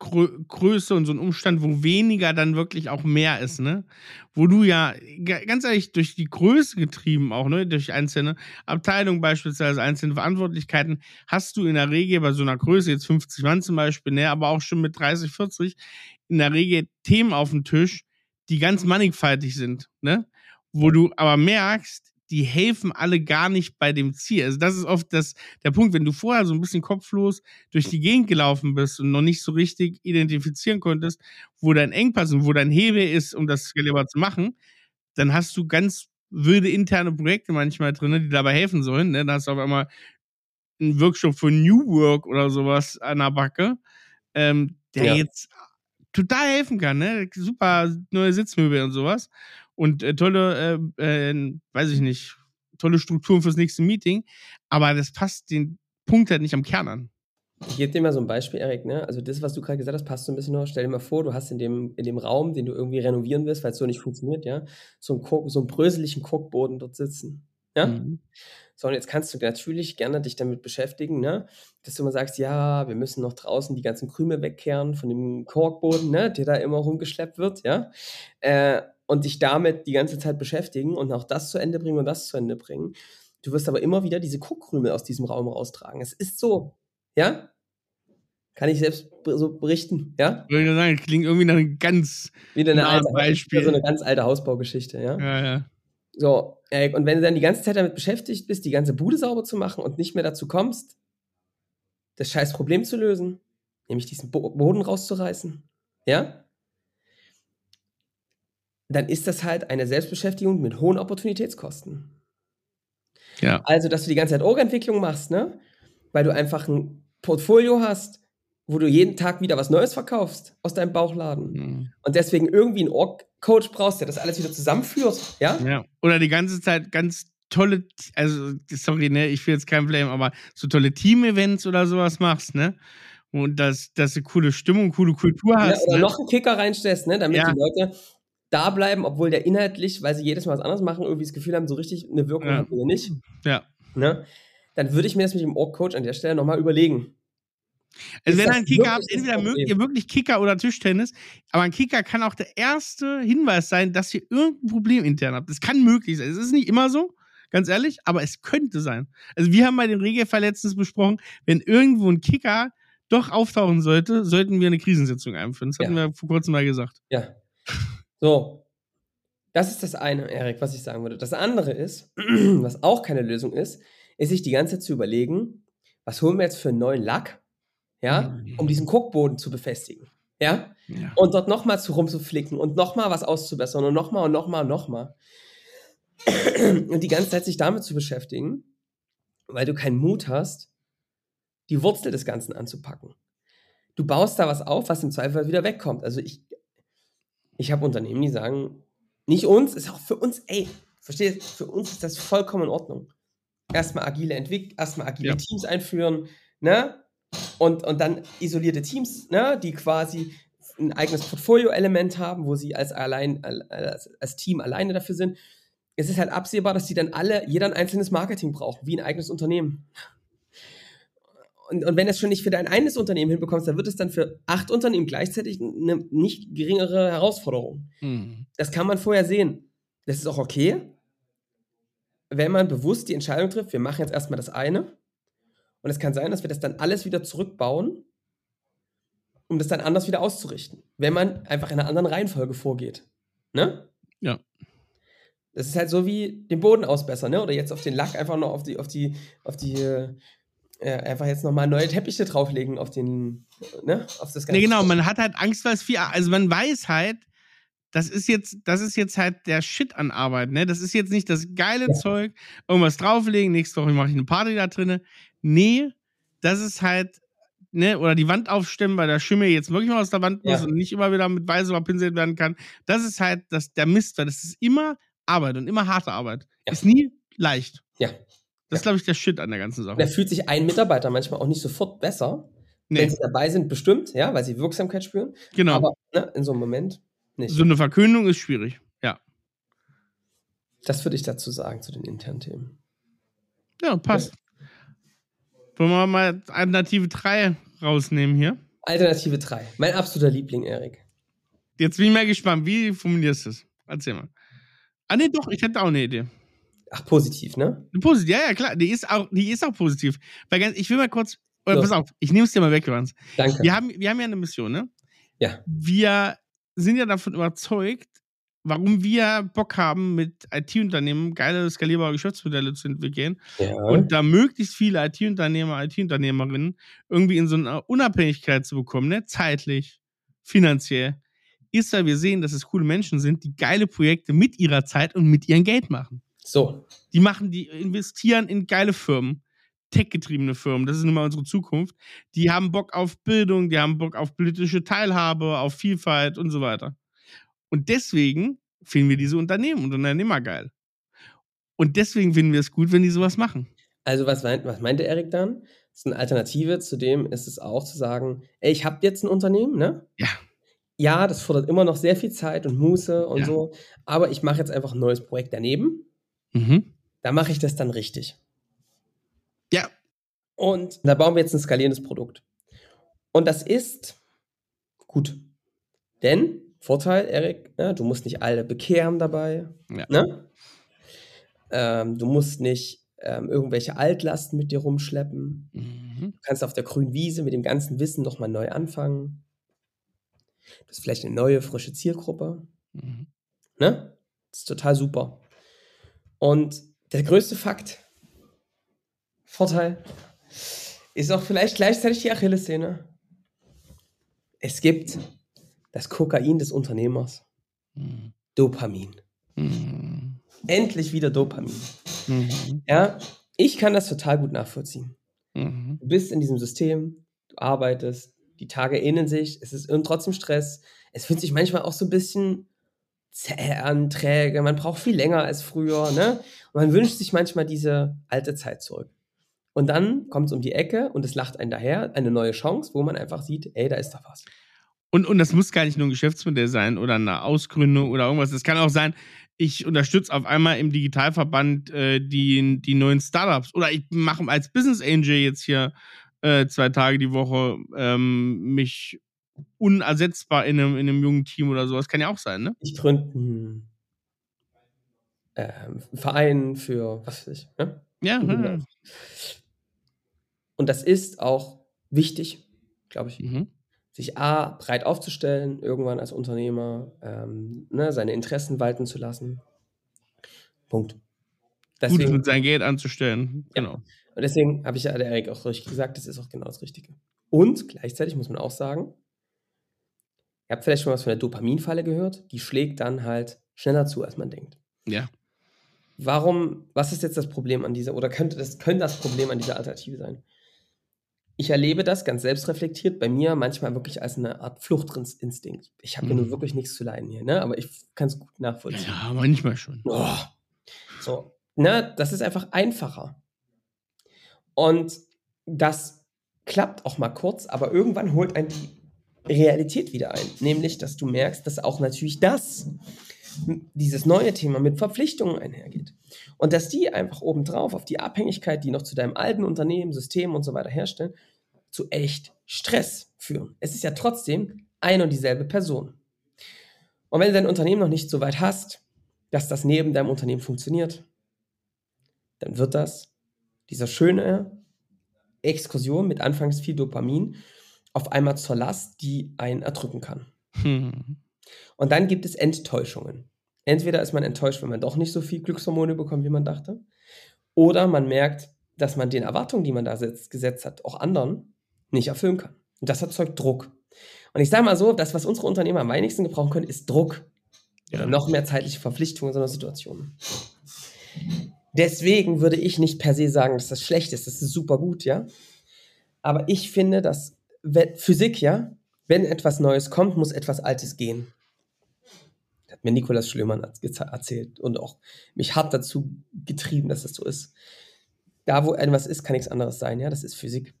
Grö Größe und so ein Umstand, wo weniger dann wirklich auch mehr ist, ne? Wo du ja, ga- ganz ehrlich, durch die Größe getrieben auch, ne? Durch einzelne Abteilungen beispielsweise, einzelne Verantwortlichkeiten, hast du in der Regel bei so einer Größe, jetzt 50 Mann zum Beispiel, ne? Aber auch schon mit 30, 40, in der Regel Themen auf dem Tisch, die ganz mannigfaltig sind, ne? Wo du aber merkst, die helfen alle gar nicht bei dem Ziel. Also das ist oft das, der Punkt, wenn du vorher so ein bisschen kopflos durch die Gegend gelaufen bist und noch nicht so richtig identifizieren konntest, wo dein Engpass und wo dein Hebel ist, um das skalierbar zu machen, dann hast du ganz wilde interne Projekte manchmal drin, die dabei helfen sollen. Ne? Da hast du auf einmal einen Workshop für New Work oder sowas an der Backe, ähm, der Ja. jetzt total helfen kann. Ne? Super neue Sitzmöbel und sowas. Und äh, tolle, äh, äh, weiß ich nicht, tolle Strukturen fürs nächste Meeting. Aber das passt den Punkt halt nicht am Kern an. Ich gebe dir mal so ein Beispiel, Erik. Ne? Also das, was du gerade gesagt hast, passt so ein bisschen noch. Stell dir mal vor, du hast in dem, in dem Raum, den du irgendwie renovieren willst, weil es so nicht funktioniert, ja, so einen, Kork, so einen bröseligen Korkboden dort sitzen. Ja? Mhm. So, und jetzt kannst du natürlich gerne dich damit beschäftigen, ne? dass du immer sagst, ja, wir müssen noch draußen die ganzen Krümel wegkehren von dem Korkboden, ne? der da immer rumgeschleppt wird, ja. Äh, und dich damit die ganze Zeit beschäftigen und auch das zu Ende bringen und das zu Ende bringen. Du wirst aber immer wieder diese Korkkrümel aus diesem Raum raustragen. Es ist so, ja. Kann ich selbst so berichten, ja? Würde ich sagen, klingt irgendwie nach einem ganz. Wieder eine alte, Beispiel. so eine ganz alte Hausbaugeschichte, ja. Ja, ja. So, Erik, und wenn du dann die ganze Zeit damit beschäftigt bist, die ganze Bude sauber zu machen und nicht mehr dazu kommst, das scheiß Problem zu lösen, nämlich diesen Bo Boden rauszureißen, ja, dann ist das halt eine Selbstbeschäftigung mit hohen Opportunitätskosten. Ja. Also, dass du die ganze Zeit Org-Entwicklung machst, ne? Weil du einfach ein Portfolio hast, wo du jeden Tag wieder was Neues verkaufst aus deinem Bauchladen. Mhm. Und deswegen irgendwie einen Org-Coach brauchst, der das alles wieder zusammenführt, ja? Ja. Oder die ganze Zeit ganz tolle, also sorry, ne, ich will jetzt kein Blame, aber so tolle Team-Events oder sowas machst, ne? Und dass, dass du coole Stimmung, coole Kultur Ja, hast. oder ne? noch einen Kicker reinstellst, ne, damit Ja. die Leute da bleiben, obwohl der inhaltlich, weil sie jedes Mal was anderes machen, irgendwie das Gefühl haben, so richtig eine Wirkung Ja. hat oder nicht. Ja. Ne? Dann würde ich mir das mit dem Org-Coach an der Stelle nochmal überlegen. Also Ist wenn ihr einen Kicker habt, entweder mögt ihr wirklich Kicker oder Tischtennis, aber ein Kicker kann auch der erste Hinweis sein, dass ihr irgendein Problem intern habt. Das kann möglich sein. Es ist nicht immer so, ganz ehrlich, aber es könnte sein. Also wir haben bei den Regelfall letztens besprochen, wenn irgendwo ein Kicker doch auftauchen sollte, sollten wir eine Krisensitzung einführen. Das hatten wir vor kurzem mal gesagt. Ja. So. Das ist das eine, Erik, was ich sagen würde. Das andere ist, was auch keine Lösung ist, ist sich die ganze Zeit zu überlegen, was holen wir jetzt für einen neuen Lack, ja, um diesen Guckboden zu befestigen. Ja? Ja. und dort nochmal zu rumzuflicken und nochmal was auszubessern und nochmal und nochmal und nochmal. Und die ganze Zeit sich damit zu beschäftigen, weil du keinen Mut hast, die Wurzel des Ganzen anzupacken. Du baust da was auf, was im Zweifel wieder wegkommt. Also ich, ich habe Unternehmen, die sagen, nicht uns, ist auch für uns, ey, verstehst für uns ist das vollkommen in Ordnung. Erstmal agile Entwicklung, erstmal agile Ja. Teams einführen, ne? Und, und dann isolierte Teams, ne, die quasi ein eigenes Portfolio-Element haben, wo sie als, allein, als, als Team alleine dafür sind. Es ist halt absehbar, dass die dann alle, jeder ein einzelnes Marketing braucht, wie ein eigenes Unternehmen. Und, und wenn du es schon nicht für dein eines Unternehmen hinbekommst, dann wird es dann für acht Unternehmen gleichzeitig eine nicht geringere Herausforderung. Mhm. Das kann man vorher sehen. Das ist auch okay, wenn man bewusst die Entscheidung trifft, wir machen jetzt erstmal das eine. Und es kann sein, dass wir das dann alles wieder zurückbauen, um das dann anders wieder auszurichten. Wenn man einfach in einer anderen Reihenfolge vorgeht. Ne? Ja. Das ist halt so wie den Boden ausbessern, ne? Oder jetzt auf den Lack einfach noch auf die, auf die, auf die, äh, einfach jetzt nochmal neue Teppiche drauflegen auf den, ne? Auf das Nee, genau, man hat halt Angst, weil es viel, also man weiß halt, das ist jetzt, das ist jetzt halt der Shit an Arbeit, ne? Das ist jetzt nicht das geile Ja. Zeug, irgendwas drauflegen, nächste Woche mache ich eine Party da drinne. Nee, das ist halt, ne, oder die Wand aufstemmen, weil der Schimmel jetzt wirklich mal aus der Wand muss Ja. und nicht immer wieder mit Weiß überpinselt werden kann. Das ist halt das, der Mist, weil das ist immer Arbeit und immer harte Arbeit. Ja. Ist nie leicht. Ja. Das ist, glaube ich, der Shit an der ganzen Sache. Da fühlt sich ein Mitarbeiter manchmal auch nicht sofort besser, wenn Nee, sie dabei sind, bestimmt, ja, weil sie Wirksamkeit spüren. genau. Aber ne, in so einem Moment nicht. so eine Verkündung ist schwierig. Ja. das würde ich dazu sagen, zu den internen Themen. Ja, passt. Wollen wir mal Alternative 3 rausnehmen hier? Alternative 3. Mein absoluter Liebling, Erik. Jetzt bin ich mal gespannt, wie formulierst du es? Erzähl mal. Ah, nee, doch, ich hätte auch eine Idee. Ach, positiv, ne? Positiv, ja, ja, klar, die ist auch, die ist auch positiv. Weil ganz, ich will mal kurz, oder Los. pass auf, ich nehme es dir mal weg, Johannes. Danke. Wir haben, wir haben ja eine Mission, ne? Ja. Wir sind ja davon überzeugt, warum wir Bock haben, mit IT-Unternehmen geile, skalierbare Geschäftsmodelle zu entwickeln. ja. und da möglichst viele IT-Unternehmer, IT-Unternehmerinnen irgendwie in so eine Unabhängigkeit zu bekommen, ne? zeitlich, finanziell, ist, weil wir sehen, dass es coole Menschen sind, die geile Projekte mit ihrer Zeit und mit ihrem Geld machen. So. Die machen, die investieren in geile Firmen, tech-getriebene Firmen, das ist nun mal unsere Zukunft. Die haben Bock auf Bildung, die haben Bock auf politische Teilhabe, auf Vielfalt und so weiter. Und deswegen finden wir diese Unternehmen und Unternehmer geil. Und deswegen finden wir es gut, wenn die sowas machen. Also was, meint, was meinte Erik dann? Das ist eine Alternative zu dem ist es auch zu sagen, ey, ich habe jetzt ein Unternehmen, ne? Ja. Ja, das fordert immer noch sehr viel Zeit und Muße und Ja. so, aber ich mache jetzt einfach ein neues Projekt daneben. Mhm. Da mache ich das dann richtig. Ja. Und da bauen wir jetzt ein skalierendes Produkt. Und das ist gut. Denn, Vorteil, Erik, ne, du musst nicht alle bekehren dabei. Ja. Ne? Ähm, du musst nicht ähm, irgendwelche Altlasten mit dir rumschleppen. Mhm. Du kannst auf der grünen Wiese mit dem ganzen Wissen nochmal neu anfangen. Du hast vielleicht eine neue, frische Zielgruppe. Mhm. Ne? Das ist total super. Und der größte Fakt, Vorteil, ist auch vielleicht gleichzeitig die Achillessehne. Es gibt das Kokain des Unternehmers. Mhm. Dopamin. Mhm. Endlich wieder Dopamin. Mhm. Ja, ich kann das total gut nachvollziehen. Mhm. Du bist in diesem System, du arbeitest, die Tage ähneln sich, es ist und trotzdem Stress. Es fühlt sich manchmal auch so ein bisschen zäh an, träge, man braucht viel länger als früher, ne? Und man wünscht sich manchmal diese alte Zeit zurück. Und dann kommt es um die Ecke und es lacht einen daher, eine neue Chance, wo man einfach sieht, ey, da ist doch was. Und, und das muss gar nicht nur ein Geschäftsmodell sein oder eine Ausgründung oder irgendwas. Es kann auch sein, ich unterstütze auf einmal im Digitalverband äh, die, die neuen Startups oder ich mache als Business Angel jetzt hier äh, zwei Tage die Woche ähm, mich unersetzbar in einem, in einem jungen Team oder sowas. Kann ja auch sein, ne? Ich gründe einen ähm, Verein für, was weiß ich, ne? Ja. Und das ist auch wichtig, glaube ich, Mhm. sich A, breit aufzustellen, irgendwann als Unternehmer, ähm, ne, seine Interessen walten zu lassen. Punkt. Gut Deswegen, mit sein Geld anzustellen. Ja. Genau. und deswegen habe ich ja der Erik auch richtig gesagt, das ist auch genau das Richtige. Und gleichzeitig muss man auch sagen, ihr habt vielleicht schon was von der Dopaminfalle gehört, die schlägt dann halt schneller zu, als man denkt. Ja. Warum, was ist jetzt das Problem an dieser, oder könnte das, könnte das Problem an dieser Alternative sein? Ich erlebe das ganz selbstreflektiert bei mir manchmal wirklich als eine Art Fluchtinstinkt. Ich habe ja Mhm. nun wirklich nichts zu leiden hier, ne? aber ich kann es gut nachvollziehen. Ja, manchmal schon. Oh. So, ne, das ist einfach einfacher. Und das klappt auch mal kurz, aber irgendwann holt einen die Realität wieder ein. Nämlich, dass du merkst, dass auch natürlich das, dieses neue Thema mit Verpflichtungen einhergeht. Und dass die einfach obendrauf auf die Abhängigkeit, die noch zu deinem alten Unternehmen, System und so weiter herstellen, zu echt Stress führen. Es ist ja trotzdem eine und dieselbe Person. Und wenn du dein Unternehmen noch nicht so weit hast, dass das neben deinem Unternehmen funktioniert, dann wird das, dieser schöne Exkursion mit anfangs viel Dopamin, auf einmal zur Last, die einen erdrücken kann. Hm. Und dann gibt es Enttäuschungen. Entweder ist man enttäuscht, wenn man doch nicht so viel Glückshormone bekommt, wie man dachte, oder man merkt, dass man den Erwartungen, die man da setzt, gesetzt hat, auch anderen nicht erfüllen kann. Und das erzeugt Druck. Und ich sage mal so, das, was unsere Unternehmer am wenigsten gebrauchen können, ist Druck. Ja. Noch mehr zeitliche Verpflichtungen in so einer Situation. Deswegen würde ich nicht per se sagen, dass das schlecht ist. Das ist super gut, ja. Aber ich finde, dass wenn, Physik, ja, wenn etwas Neues kommt, muss etwas Altes gehen. Das hat mir Nikolaus Schlömann erz- erzählt und auch mich hart dazu getrieben, dass das so ist. Da, wo etwas ist, kann nichts anderes sein, ja. Das ist Physik.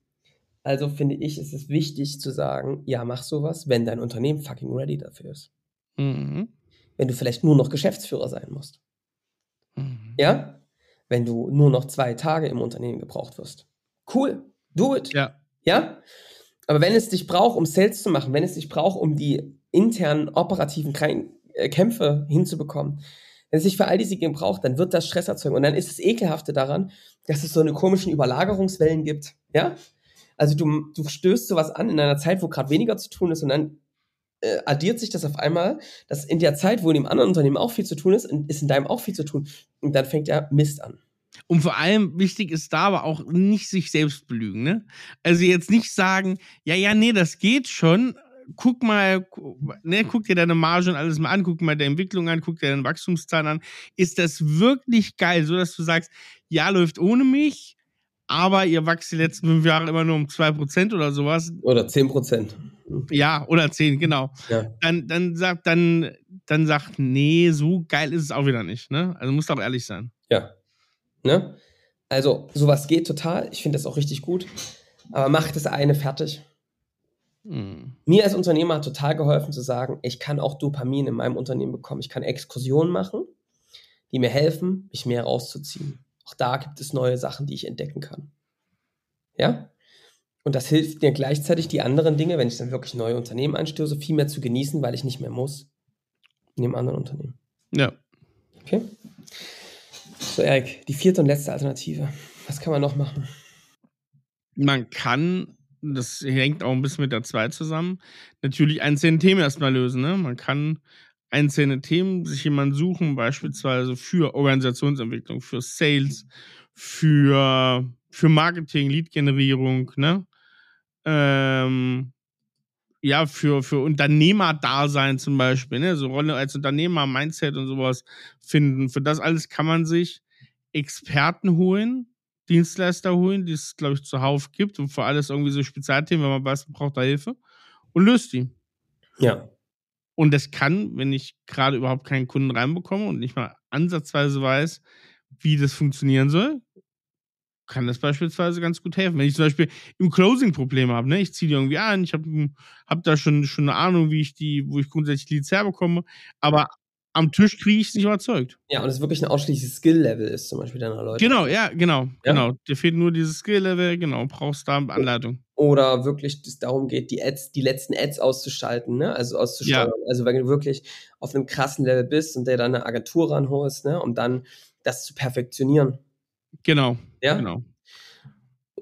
Also finde ich, ist es wichtig zu sagen, ja, mach sowas, wenn dein Unternehmen fucking ready dafür ist. Mhm. Wenn du vielleicht nur noch Geschäftsführer sein musst. Mhm. Ja? Wenn du nur noch zwei Tage im Unternehmen gebraucht wirst. Cool. Do it. Ja. Ja? Aber wenn es dich braucht, um Sales zu machen, wenn es dich braucht, um die internen operativen äh, Kämpfe hinzubekommen, wenn es sich für all diese Dinge braucht, dann wird das Stress erzeugen. Und dann ist das Ekelhafte daran, dass es so eine komischen Überlagerungswellen gibt. Ja? Also du, du stößt sowas an in einer Zeit, wo gerade weniger zu tun ist und dann äh, addiert sich das auf einmal, dass in der Zeit, wo in dem anderen Unternehmen auch viel zu tun ist, ist in deinem auch viel zu tun. Und dann fängt der Mist an. Und vor allem wichtig ist da aber auch nicht sich selbst belügen, ne? Also jetzt nicht sagen, ja, ja, nee, das geht schon. guck mal, ne, guck dir deine Marge und alles mal an, guck mal deine Entwicklung an, guck dir deine Wachstumszahlen an. Ist das wirklich geil, so dass du sagst, ja, läuft ohne mich, aber ihr wächst die letzten fünf Jahre immer nur um 2% oder sowas. Oder 10%. Ja, oder 10, genau. Ja. Dann, dann sagt, dann, dann sagt, nee, so geil ist es auch wieder nicht. Ne? Also musst auch ehrlich sein. Ja. Ne? Also, sowas geht total. Ich finde das auch richtig gut. Aber mach das eine fertig. Hm. Mir als Unternehmer hat total geholfen zu sagen, ich kann auch Dopamin in meinem Unternehmen bekommen. Ich kann Exkursionen machen, die mir helfen, mich mehr rauszuziehen. Auch da gibt es neue Sachen, die ich entdecken kann. Ja? Und das hilft mir gleichzeitig, die anderen Dinge, wenn ich dann wirklich neue Unternehmen anstöße, viel mehr zu genießen, weil ich nicht mehr muss. In dem anderen Unternehmen. Ja. Okay. So, Erik, die vierte und letzte Alternative. Was kann man noch machen? Man kann, das hängt auch ein bisschen mit der 2 zusammen, natürlich einzelne Themen erstmal lösen. Ne? Man kann einzelne Themen sich jemanden suchen, beispielsweise für Organisationsentwicklung, für Sales, für, für Marketing, Lead-Generierung, ne? Ähm, ja, für, für Unternehmerdasein zum Beispiel, ne? so Rolle als Unternehmer, Mindset und sowas finden. Für das alles kann man sich Experten holen, Dienstleister holen, die es, glaube ich, zuhauf gibt und für alles irgendwie so Spezialthemen, wenn man weiß, man braucht da Hilfe und löst die. Ja. Und das kann, wenn ich gerade überhaupt keinen Kunden reinbekomme und nicht mal ansatzweise weiß, wie das funktionieren soll, kann das beispielsweise ganz gut helfen. Wenn ich zum Beispiel im Closing Probleme habe, ne, ich ziehe die irgendwie an, ich habe hab da schon, schon eine Ahnung, wie ich die, wo ich grundsätzlich Leads herbekomme, aber am Tisch kriege ich es nicht überzeugt. Ja, und es wirklich ein ausschließliches Skill-Level ist, zum Beispiel deiner Leute. Genau, ja, genau, ja? genau. Dir fehlt nur dieses Skill-Level, genau, brauchst da Anleitung. Oder wirklich es darum geht, die Ads, die letzten Ads auszuschalten, ne? Also auszusteuern. Ja. Also wenn du wirklich auf einem krassen Level bist und dir dann eine Agentur ranholst, ne, um dann das zu perfektionieren. Genau. Ja. Genau.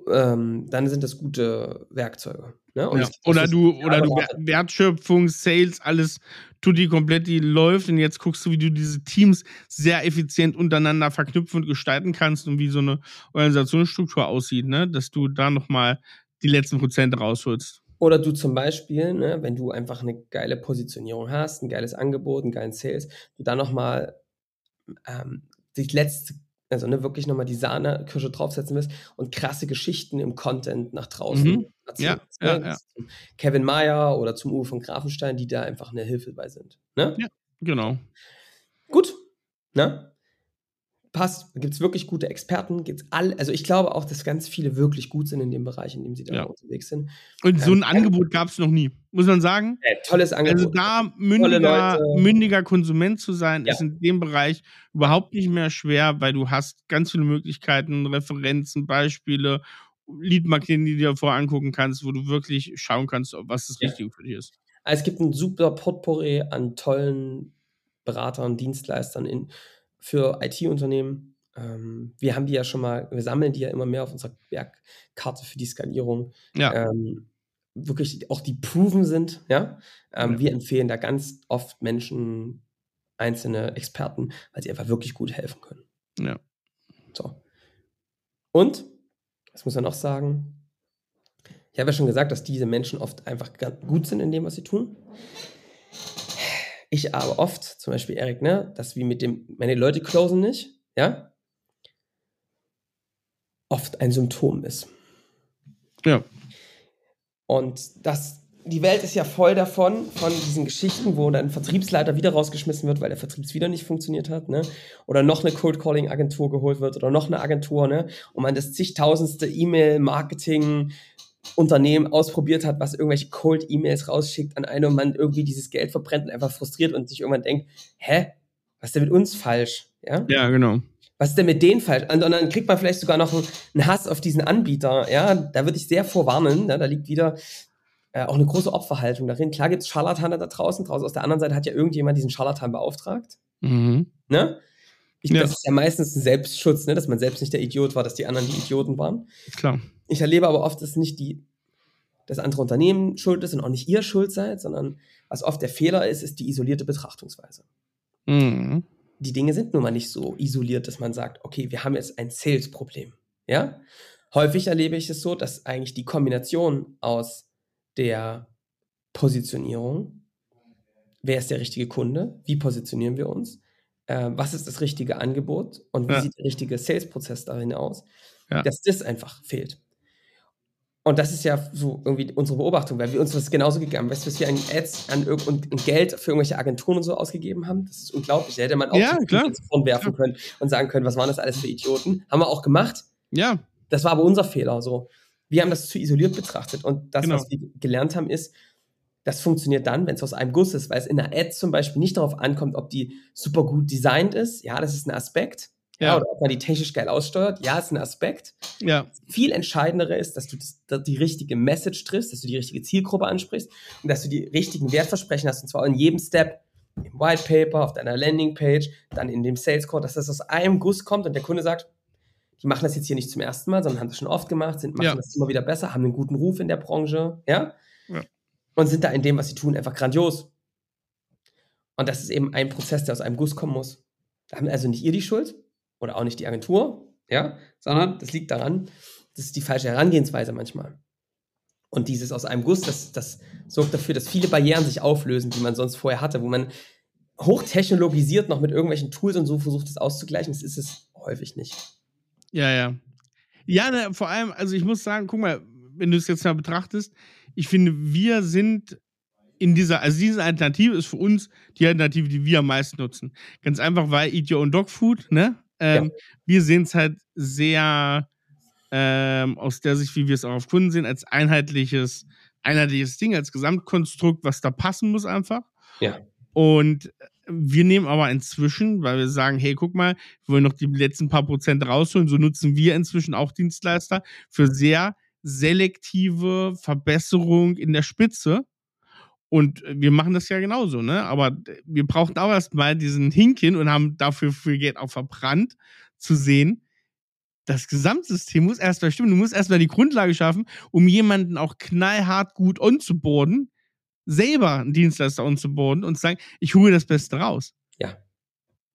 Ähm, dann sind das gute Werkzeuge. Ne? Ja. Oder du, oder du Wertschöpfung, Sales, alles tut die komplett, die läuft und jetzt guckst du, wie du diese Teams sehr effizient untereinander verknüpfen und gestalten kannst und wie so eine Organisationsstruktur aussieht, ne? dass du da nochmal die letzten Prozente rausholst. Oder du zum Beispiel, ne, wenn du einfach eine geile Positionierung hast, ein geiles Angebot, einen geilen Sales, du dann nochmal ähm, die letzte also ne, wirklich nochmal die Sahnekirsche draufsetzen willst und krasse Geschichten im Content nach draußen mhm. erzählen. Ja, ja, ja. Kevin Mayer oder zum Uwe von Grafenstein, die da einfach eine Hilfe bei sind. Ne? Ja, genau. Gut. Ne? Passt. Gibt es wirklich gute Experten? Gibt's all, also ich glaube auch, dass ganz viele wirklich gut sind in dem Bereich, in dem sie da ja. unterwegs sind. Und so ein ähm, Angebot gab es noch nie, muss man sagen. Äh, tolles Angebot. Also da mündiger, mündiger Konsument zu sein, ja. ist in dem Bereich überhaupt nicht mehr schwer, weil du hast ganz viele Möglichkeiten, Referenzen, Beispiele, Leadmarketing, die du dir vorher angucken kannst, wo du wirklich schauen kannst, was das ja. Richtige für dich ist. Also es gibt ein super Potpourri an tollen Beratern, Dienstleistern in für IT-Unternehmen. Ähm, wir haben die ja schon mal, wir sammeln die ja immer mehr auf unserer Werkkarte für die Skalierung. Ja. Ähm, wirklich auch die proven sind, ja? Ähm, ja. Wir empfehlen da ganz oft Menschen, einzelne Experten, weil sie einfach wirklich gut helfen können. Ja. So. Und, was muss man noch sagen? Ich habe ja schon gesagt, dass diese Menschen oft einfach gut sind in dem, was sie tun. Ich aber oft, zum Beispiel Erik, ne, dass wie mit dem, meine Leute closen nicht, ja, oft ein Symptom ist. Ja. Und das, die Welt ist ja voll davon, von diesen Geschichten, wo dann ein Vertriebsleiter wieder rausgeschmissen wird, weil der Vertriebs wieder nicht funktioniert hat, ne? Oder noch eine Cold Calling Agentur geholt wird oder noch eine Agentur, ne? Und man das zigtausendste E-Mail-Marketing Unternehmen ausprobiert hat, was irgendwelche Cold-E-Mails rausschickt an einen und man irgendwie dieses Geld verbrennt und einfach frustriert und sich irgendwann denkt, hä, was ist denn mit uns falsch? Ja, ja genau. Was ist denn mit denen falsch? Und, dann kriegt man vielleicht sogar noch einen, Hass auf diesen Anbieter. Ja, da würde ich sehr vorwarnen. Ja, da liegt wieder äh, auch eine große Opferhaltung darin. Klar gibt es Scharlatane da draußen. Draußen aus der anderen Seite hat ja irgendjemand diesen Scharlatan beauftragt. Mhm. Ne? Ich, ja. Das ist ja meistens ein Selbstschutz, ne? dass man selbst nicht der Idiot war, dass die anderen die Idioten waren. Klar. Ich erlebe aber oft, dass nicht die, das andere Unternehmen schuld ist und auch nicht ihr schuld seid, sondern was oft der Fehler ist, ist die isolierte Betrachtungsweise. Mhm. Die Dinge sind nun mal nicht so isoliert, dass man sagt, okay, wir haben jetzt ein Sales-Problem. Ja? Häufig erlebe ich es so, dass eigentlich die Kombination aus der Positionierung. Wer ist der richtige Kunde? Wie positionieren wir uns? Äh, was ist das richtige Angebot? Und wie Ja. sieht der richtige Sales-Prozess darin aus? Ja. Dass das einfach fehlt. Und das ist ja so irgendwie unsere Beobachtung, weil wir uns das genauso gegangen Weißt du, was wir an Ads an und, Geld für irgendwelche Agenturen und so ausgegeben haben? Das ist unglaublich. Da hätte man auch Ja, so werfen können und sagen können, was waren das alles für Idioten? Haben wir auch gemacht. Ja, Das war aber unser Fehler. So. Wir haben das zu isoliert betrachtet. Und das, Genau. was wir gelernt haben, ist, das funktioniert dann, wenn es aus einem Guss ist, weil es in der Ad zum Beispiel nicht darauf ankommt, ob die super gut designt ist. Ja, das ist ein Aspekt. Ja. Ja. oder ob man die technisch geil aussteuert. Ja, ist ein Aspekt. ja, Viel entscheidender ist, dass du das, dass die richtige Message triffst, dass du die richtige Zielgruppe ansprichst und dass du die richtigen Wertversprechen hast. Und zwar in jedem Step, im White Paper, auf deiner Landingpage, dann in dem Sales Call, dass das aus einem Guss kommt und der Kunde sagt, die machen das jetzt hier nicht zum ersten Mal, sondern haben das schon oft gemacht, sind, machen Ja. das immer wieder besser, haben einen guten Ruf in der Branche, ja? Und sind da in dem, was sie tun, einfach grandios. Und das ist eben ein Prozess, der aus einem Guss kommen muss. Da haben also nicht ihr die Schuld oder auch nicht die Agentur, ja, sondern das liegt daran, das ist die falsche Herangehensweise manchmal. Und dieses aus einem Guss, das, das sorgt dafür, dass viele Barrieren sich auflösen, die man sonst vorher hatte, wo man hochtechnologisiert noch mit irgendwelchen Tools und so versucht, das auszugleichen. Das ist es häufig nicht. ja, ja. Ja, ne, vor allem, also ich muss sagen, guck mal, wenn du es jetzt mal betrachtest, ich finde, wir sind in dieser, also diese Alternative ist für uns die Alternative, die wir am meisten nutzen. Ganz einfach, weil Eat Your Own Dog Food, ne? Ähm, Wir sehen es halt sehr ähm, aus der Sicht, wie wir es auch auf Kunden sehen, als einheitliches, einheitliches Ding, als Gesamtkonstrukt, was da passen muss einfach. Ja. Und wir nehmen aber inzwischen, weil wir sagen, hey, guck mal, wir wollen noch die letzten paar Prozent rausholen, so nutzen wir inzwischen auch Dienstleister für sehr selektive Verbesserung in der Spitze. Und wir machen das ja genauso, ne? Aber wir brauchten auch erstmal diesen Hinken und haben dafür viel Geld auch verbrannt, zu sehen, das Gesamtsystem muss erstmal stimmen. Du musst erstmal die Grundlage schaffen, um jemanden auch knallhart gut onzuboarden, selber einen Dienstleister onzuboarden und zu sagen, ich hole das Beste raus. Ja.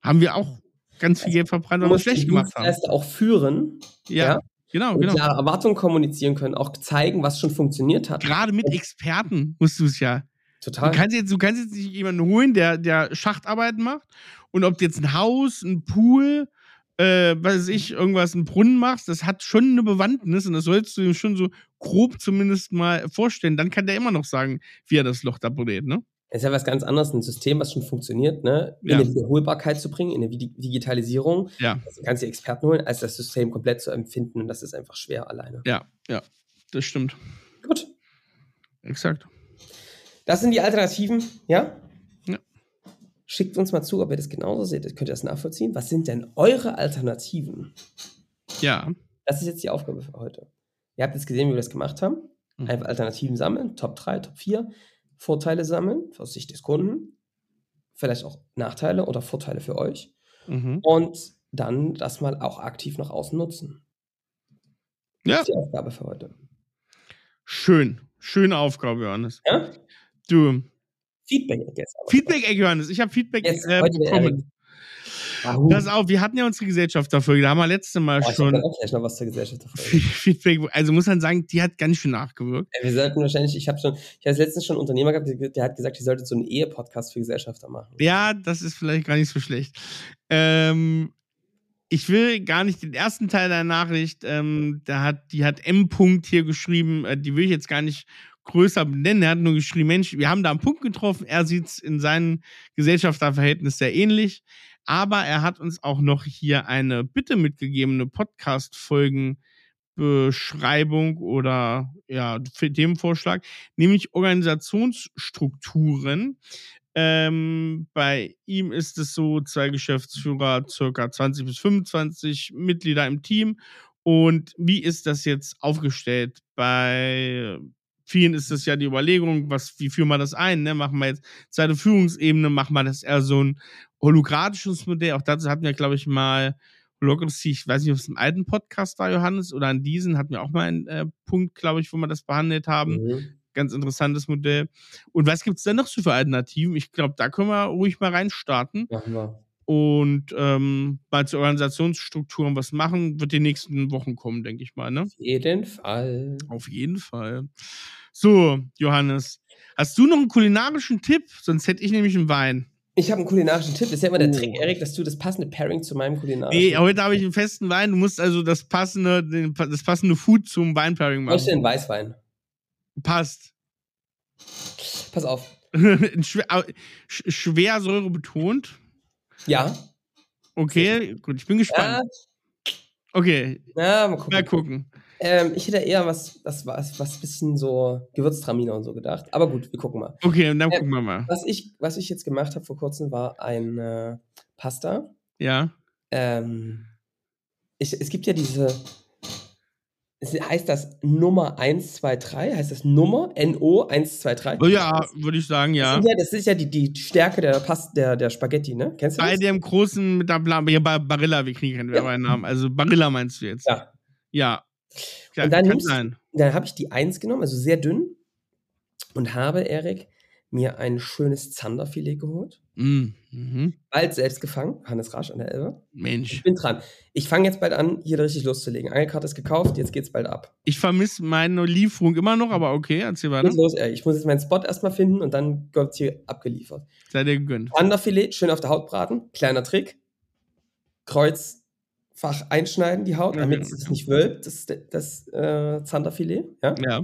Haben wir auch ganz viel Geld verbrannt, Du weil wir musst schlecht gemacht haben. Dienstleister auch führen Ja, ja. Genau, und genau. klare Erwartungen kommunizieren können, auch zeigen, was schon funktioniert hat. Gerade mit Experten musst du es ja. Total. Du kannst jetzt, du kannst jetzt nicht jemanden holen, der, der Schachtarbeiten macht und ob du jetzt ein Haus, ein Pool, äh, was weiß ich, irgendwas, einen Brunnen machst, das hat schon eine Bewandtnis und das sollst du ihm schon so grob zumindest mal vorstellen. Dann kann der immer noch sagen, wie er das Loch da buddelt, ne? Es ist ja was ganz anderes, ein System, was schon funktioniert, ne? in Ja. eine Wiederholbarkeit zu bringen, in eine Digitalisierung. Ja. Also die Experten holen, als das System komplett zu empfinden und das ist einfach schwer alleine. Ja, ja, das stimmt. Gut. Exakt. Das sind die Alternativen, ja? Ja. Schickt uns mal zu, ob ihr das genauso seht. Könnt ihr das nachvollziehen? Was sind denn eure Alternativen? Ja. Das ist jetzt die Aufgabe für heute. Ihr habt jetzt gesehen, wie wir das gemacht haben. Mhm. Einfach Alternativen sammeln, Top 3, Top 4, Vorteile sammeln aus Sicht des Kunden, vielleicht auch Nachteile oder Vorteile für euch Mhm. und dann das mal auch aktiv nach außen nutzen. Das Ja, ist die Aufgabe für heute. schön. Schöne Aufgabe, Johannes. Ja? Du, Feedback jetzt. aber. Feedback, Johannes. Ich habe Feedback Jetzt, äh, bekommen. Pass auf, wir hatten ja unsere Gesellschafterfolge, da haben wir letzte Mal ich hab schon dann auch gleich noch was zur Gesellschaft davon. Feedback, also muss man sagen, die hat ganz schön nachgewirkt. Ja, Wir sollten wahrscheinlich, ich habe schon, ich habe letztens schon einen Unternehmer gehabt, der, der hat gesagt, ich sollte so einen Ehe-Podcast für Gesellschafter machen. Ja, das ist vielleicht gar nicht so schlecht. Ähm, ich will gar nicht den ersten Teil der Nachricht, ähm, da hat, die hat M. -Punkt hier geschrieben, äh, die will ich jetzt gar nicht größer benennen. Er hat nur geschrieben, Mensch, wir haben da einen Punkt getroffen. Er sieht es in seinem Gesellschafterverhältnis sehr ähnlich. Aber er hat uns auch noch hier eine Bitte mitgegeben, eine Podcast-Folgen-Beschreibung oder ja, Themenvorschlag, nämlich Organisationsstrukturen. Ähm, bei ihm ist es so, zwei Geschäftsführer, circa 20 bis 25 Mitglieder im Team. Und wie ist das jetzt aufgestellt? Bei vielen ist das ja die Überlegung, was, wie führen wir das ein? Ne? Machen wir jetzt zweite Führungsebene, machen wir das eher so ein holographisches Modell? Auch dazu hatten wir, glaube ich, mal Holocracy, ich weiß nicht, ob es im alten Podcast war, Johannes, oder an diesen hatten wir auch mal einen äh, Punkt, glaube ich, wo wir das behandelt haben Mhm. ganz interessantes Modell. Und was gibt es denn noch so für Alternativen? Ich glaube, da können wir ruhig mal reinstarten Machen wir. Und ähm, mal zu Organisationsstrukturen was machen. Wird die nächsten Wochen kommen, denke ich mal. Ne? Auf jeden Fall. Auf jeden Fall. So, Johannes. Hast du noch einen kulinarischen Tipp? Sonst hätte ich nämlich einen Wein. Ich habe einen kulinarischen Tipp. Das ist ja immer der Oh. Trick, Erik, dass du das passende Pairing zu meinem kulinarischen. Nee, heute habe ich einen festen Wein. Du musst also das passende, den, das passende Food zum Weinpairing Ich möchte machen. einen Weißwein. Passt. Pass auf. Schwer, schwer Säure betont. Ja. Okay, gut, ich bin gespannt. Ja, Okay, ja mal gucken. mal gucken. Ähm, ich hätte eher was, was, was, was bisschen so Gewürztraminer und so gedacht. Aber gut, wir gucken mal. Okay, und dann Äh, gucken wir mal. Was ich, was ich jetzt gemacht habe vor kurzem, war ein äh, Pasta. Ja. Ähm, ich, es gibt ja diese. Heißt das Nummer 123? Heißt das Nummer? NO 123? Oh ja, würde ich sagen, ja. Das, ja, das ist ja die, die Stärke der, Past der, der Spaghetti, ne? Kennst du Bei das? dem großen mit der Bla ja, bei Barilla, wir kriegen keinen Ja. Werbeeinnahmen. Also Barilla meinst du jetzt? Ja. Ja. ja Und dann nimmst-. Dann habe ich die 1 genommen, also sehr dünn. Und habe, Erik, mir ein schönes Zanderfilet geholt. Mm, Mhm. Bald selbst gefangen, Hannes Rasch an der Elbe. Ich Mensch. bin dran. Ich fange jetzt bald an, hier richtig loszulegen. Angelkarte ist gekauft, jetzt geht's bald ab. Ich vermisse meine Lieferung immer noch, aber okay, erzähl weiter. Los, ey. Ich muss jetzt meinen Spot erstmal finden und dann wird's hier abgeliefert. Sei dir gegönnt. Zanderfilet, schön auf der Haut braten. Kleiner Trick. Kreuzfach einschneiden, die Haut, damit genau. es nicht wölbt, das, das äh, Zanderfilet. Ja? Ja.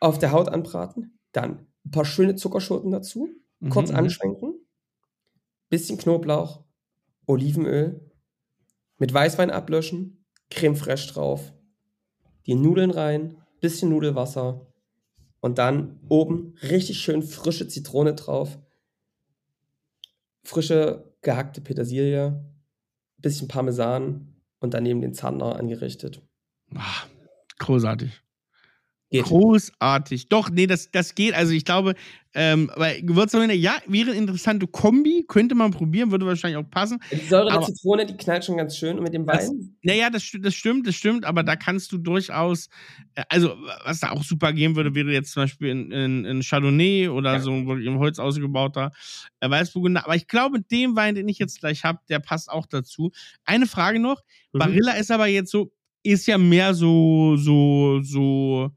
Auf der Haut anbraten. Dann ein paar schöne Zuckerschoten dazu. Kurz Mhm, anschwenken. Bisschen Knoblauch, Olivenöl. Mit Weißwein ablöschen. Creme fraiche drauf. Die Nudeln rein. Bisschen Nudelwasser. Und dann oben richtig schön frische Zitrone drauf. Frische gehackte Petersilie. Bisschen Parmesan. Und daneben den Zander angerichtet. Ah, großartig. Geht. Großartig. Doch, nee, das, das geht. Also ich glaube, ähm, weil Gewürztraminer, ja, wäre eine interessante Kombi, könnte man probieren, würde wahrscheinlich auch passen. Die Säure der Aber- Zitrone, die knallt schon ganz schön. Und mit dem Das- Wein. Naja, das, das stimmt, das stimmt, aber da kannst du durchaus, äh, also was da auch super gehen würde, wäre jetzt zum Beispiel in, in, in Chardonnay oder Ja. so wirklich im Holz ausgebauter äh, Weißburgunder. Aber ich glaube, mit dem Wein, den ich jetzt gleich habe, der passt auch dazu. Eine Frage noch: Mhm. Barilla ist aber jetzt so, ist ja mehr so, so, so.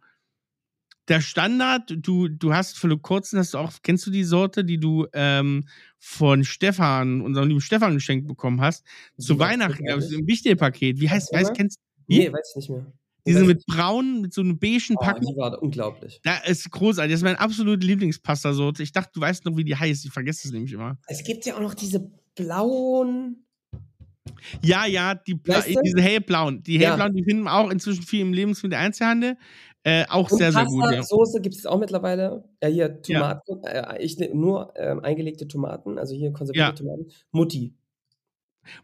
Der Standard, du, du hast für kurzen, hast du auch, kennst du die Sorte, die du ähm, von Stefan, unserem lieben Stefan geschenkt bekommen hast? Zu war Weihnachten, glaube ich, im Wichtelpaket. Wie heißt, mal. kennst Nee, weiß ich nicht mehr. diese Weiß mit ich- braun, mit so einem beigen oh, Packung? die war unglaublich. Da ist großartig. Das ist meine absolute Lieblingspasta-Sorte. Ich dachte, du weißt noch, wie die heißt. Ich vergesse es nämlich immer. Es gibt ja auch noch diese blauen. Ja, ja, die Weißt du? diese hellblauen. Die Ja. hellblauen, die finden wir auch inzwischen viel im Lebensmittel-Einzelhandel. Äh, auch Und sehr, sehr gut. Ja. Pasta-Soße gibt es auch mittlerweile. Ja, hier Tomaten. Äh, ich nehme nur ähm, eingelegte Tomaten, also hier konservierte Ja. Tomaten. Mutti.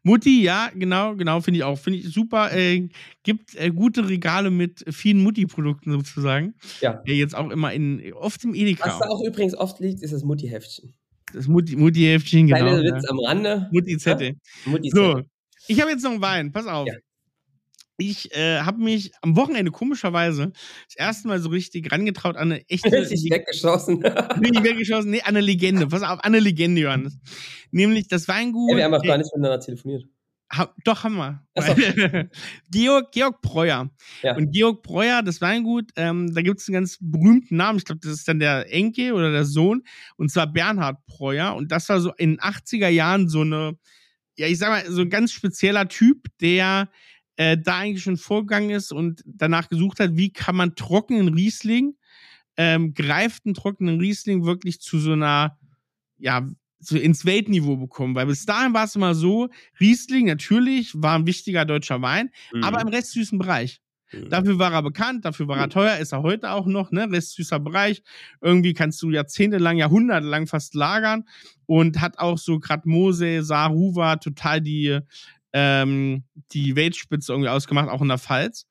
Mutti, ja, genau, genau, finde ich auch. Finde ich super. Äh, gibt äh, gute Regale mit vielen Mutti-Produkten sozusagen. Ja. Äh, jetzt auch immer in, oft im Was Edeka. da auch übrigens oft liegt, ist das Mutti-Heftchen. Das Mutti- Mutti-Heftchen, genau. Kleiner ja. Witz am Rande. Mutti-Zettel. Mutti So, ich habe jetzt noch einen Wein. Pass auf. Ja. Ich äh, habe mich am Wochenende komischerweise das erste Mal so richtig rangetraut an eine echte. Richtig weggeschossen. Bin ich weggeschossen? Nee, an eine Legende. Pass auf, an eine Legende, Johannes. Nämlich das Weingut. Ey, wir haben auch äh, gar nicht miteinander telefoniert. ha, doch, haben wir. So. Georg, Georg Breuer. Ja. Und Georg Breuer, das Weingut, ähm, da gibt es einen ganz berühmten Namen. Ich glaube, das ist dann der Enkel oder der Sohn. Und zwar Bernhard Breuer. Und das war so in den 80er Jahren so eine, ja, ich sag mal, so ein ganz spezieller Typ, der äh, da eigentlich schon vorgegangen ist und danach gesucht hat, wie kann man trockenen Riesling, ähm, gereiften trockenen Riesling wirklich zu so einer, ja, so ins Weltniveau bekommen. Weil bis dahin war es immer so, Riesling natürlich war ein wichtiger deutscher Wein, aber im restsüßen Bereich. Mhm. Dafür war er bekannt, dafür war er teuer, ist er heute auch noch, ne? Restsüßer Bereich. Irgendwie kannst du jahrzehntelang, jahrhundertelang fast lagern und hat auch so grad Mose, Saruwa total die, ähm, die Weltspitze irgendwie ausgemacht, auch in der Pfalz.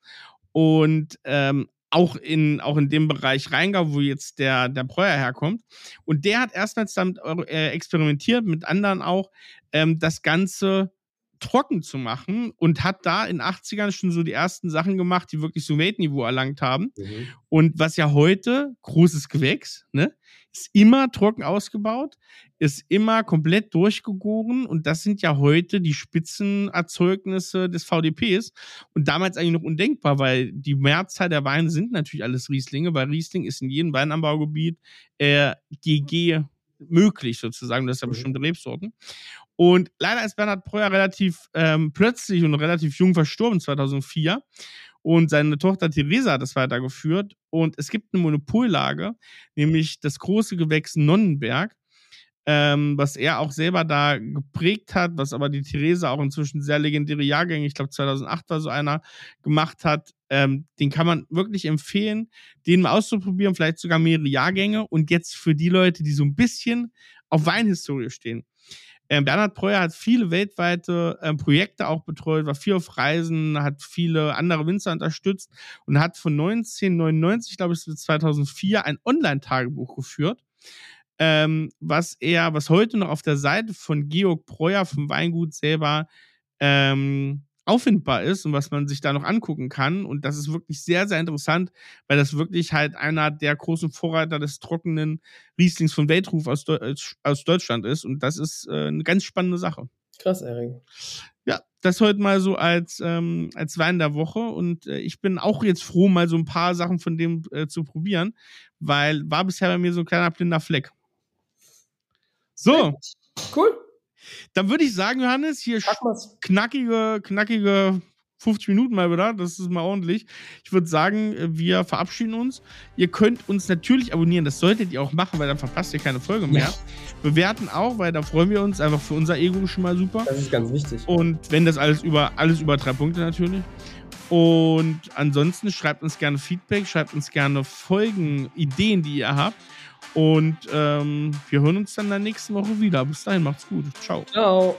Und ähm, auch in, auch in dem Bereich Rheingau, wo jetzt der, der Breuer herkommt. Und der hat erstmals damit äh, experimentiert, mit anderen auch, ähm, das Ganze trocken zu machen und hat da in 80ern schon so die ersten Sachen gemacht, die wirklich so Weltniveau erlangt haben. Mhm. Und was ja heute, großes Gewächs, ne, ist immer trocken ausgebaut, ist immer komplett durchgegoren und das sind ja heute die Spitzenerzeugnisse des VDPs und damals eigentlich noch undenkbar, weil die Mehrzahl der Weine sind natürlich alles Rieslinge, weil Riesling ist in jedem Weinanbaugebiet äh, GG möglich sozusagen, das ist ja mhm. bestimmte Rebsorten. Und leider ist Bernhard Breuer relativ ähm, plötzlich und relativ jung verstorben, 2004. Und seine Tochter Theresa hat das weitergeführt. Und es gibt eine Monopollage, nämlich das große Gewächs Nonnenberg, ähm, was er auch selber da geprägt hat, was aber die Theresa auch inzwischen sehr legendäre Jahrgänge, ich glaube 2008 war so einer, gemacht hat. Ähm, den kann man wirklich empfehlen, den mal auszuprobieren, vielleicht sogar mehrere Jahrgänge. Und jetzt für die Leute, die so ein bisschen auf Weinhistorie stehen. Ähm, Bernhard Breuer hat viele weltweite ähm, Projekte auch betreut, war viel auf Reisen, hat viele andere Winzer unterstützt und hat von 1999, glaube ich, bis 2004 ein Online-Tagebuch geführt, ähm, was er, was heute noch auf der Seite von Georg Breuer vom Weingut selber ähm, auffindbar ist und was man sich da noch angucken kann. Und das ist wirklich sehr, sehr interessant, weil das wirklich halt einer der großen Vorreiter des trockenen Rieslings von Weltruf aus, Deu aus Deutschland ist. Und das ist äh, eine ganz spannende Sache. Krass, Erik. Ja, das heute mal so als, ähm, als Wein der Woche. Und äh, ich bin auch jetzt froh, mal so ein paar Sachen von dem äh, zu probieren, weil war bisher bei mir so ein kleiner blinder Fleck. So. Cool. Dann würde ich sagen, Johannes, hier knackige, knackige 50 Minuten mal wieder. Das ist mal ordentlich. Ich würde sagen, wir verabschieden uns. Ihr könnt uns natürlich abonnieren. Das solltet ihr auch machen, weil dann verpasst ihr keine Folge mehr. Ja. Bewerten auch, weil da freuen wir uns. Einfach für unser Ego schon mal super. Das ist ganz wichtig. Und wenn das alles über, alles über drei Punkte natürlich. Und ansonsten schreibt uns gerne Feedback, schreibt uns gerne Folgen, Ideen, die ihr habt. Und ähm, wir hören uns dann der nächsten Woche wieder. Bis dahin, macht's gut. Ciao. Ciao.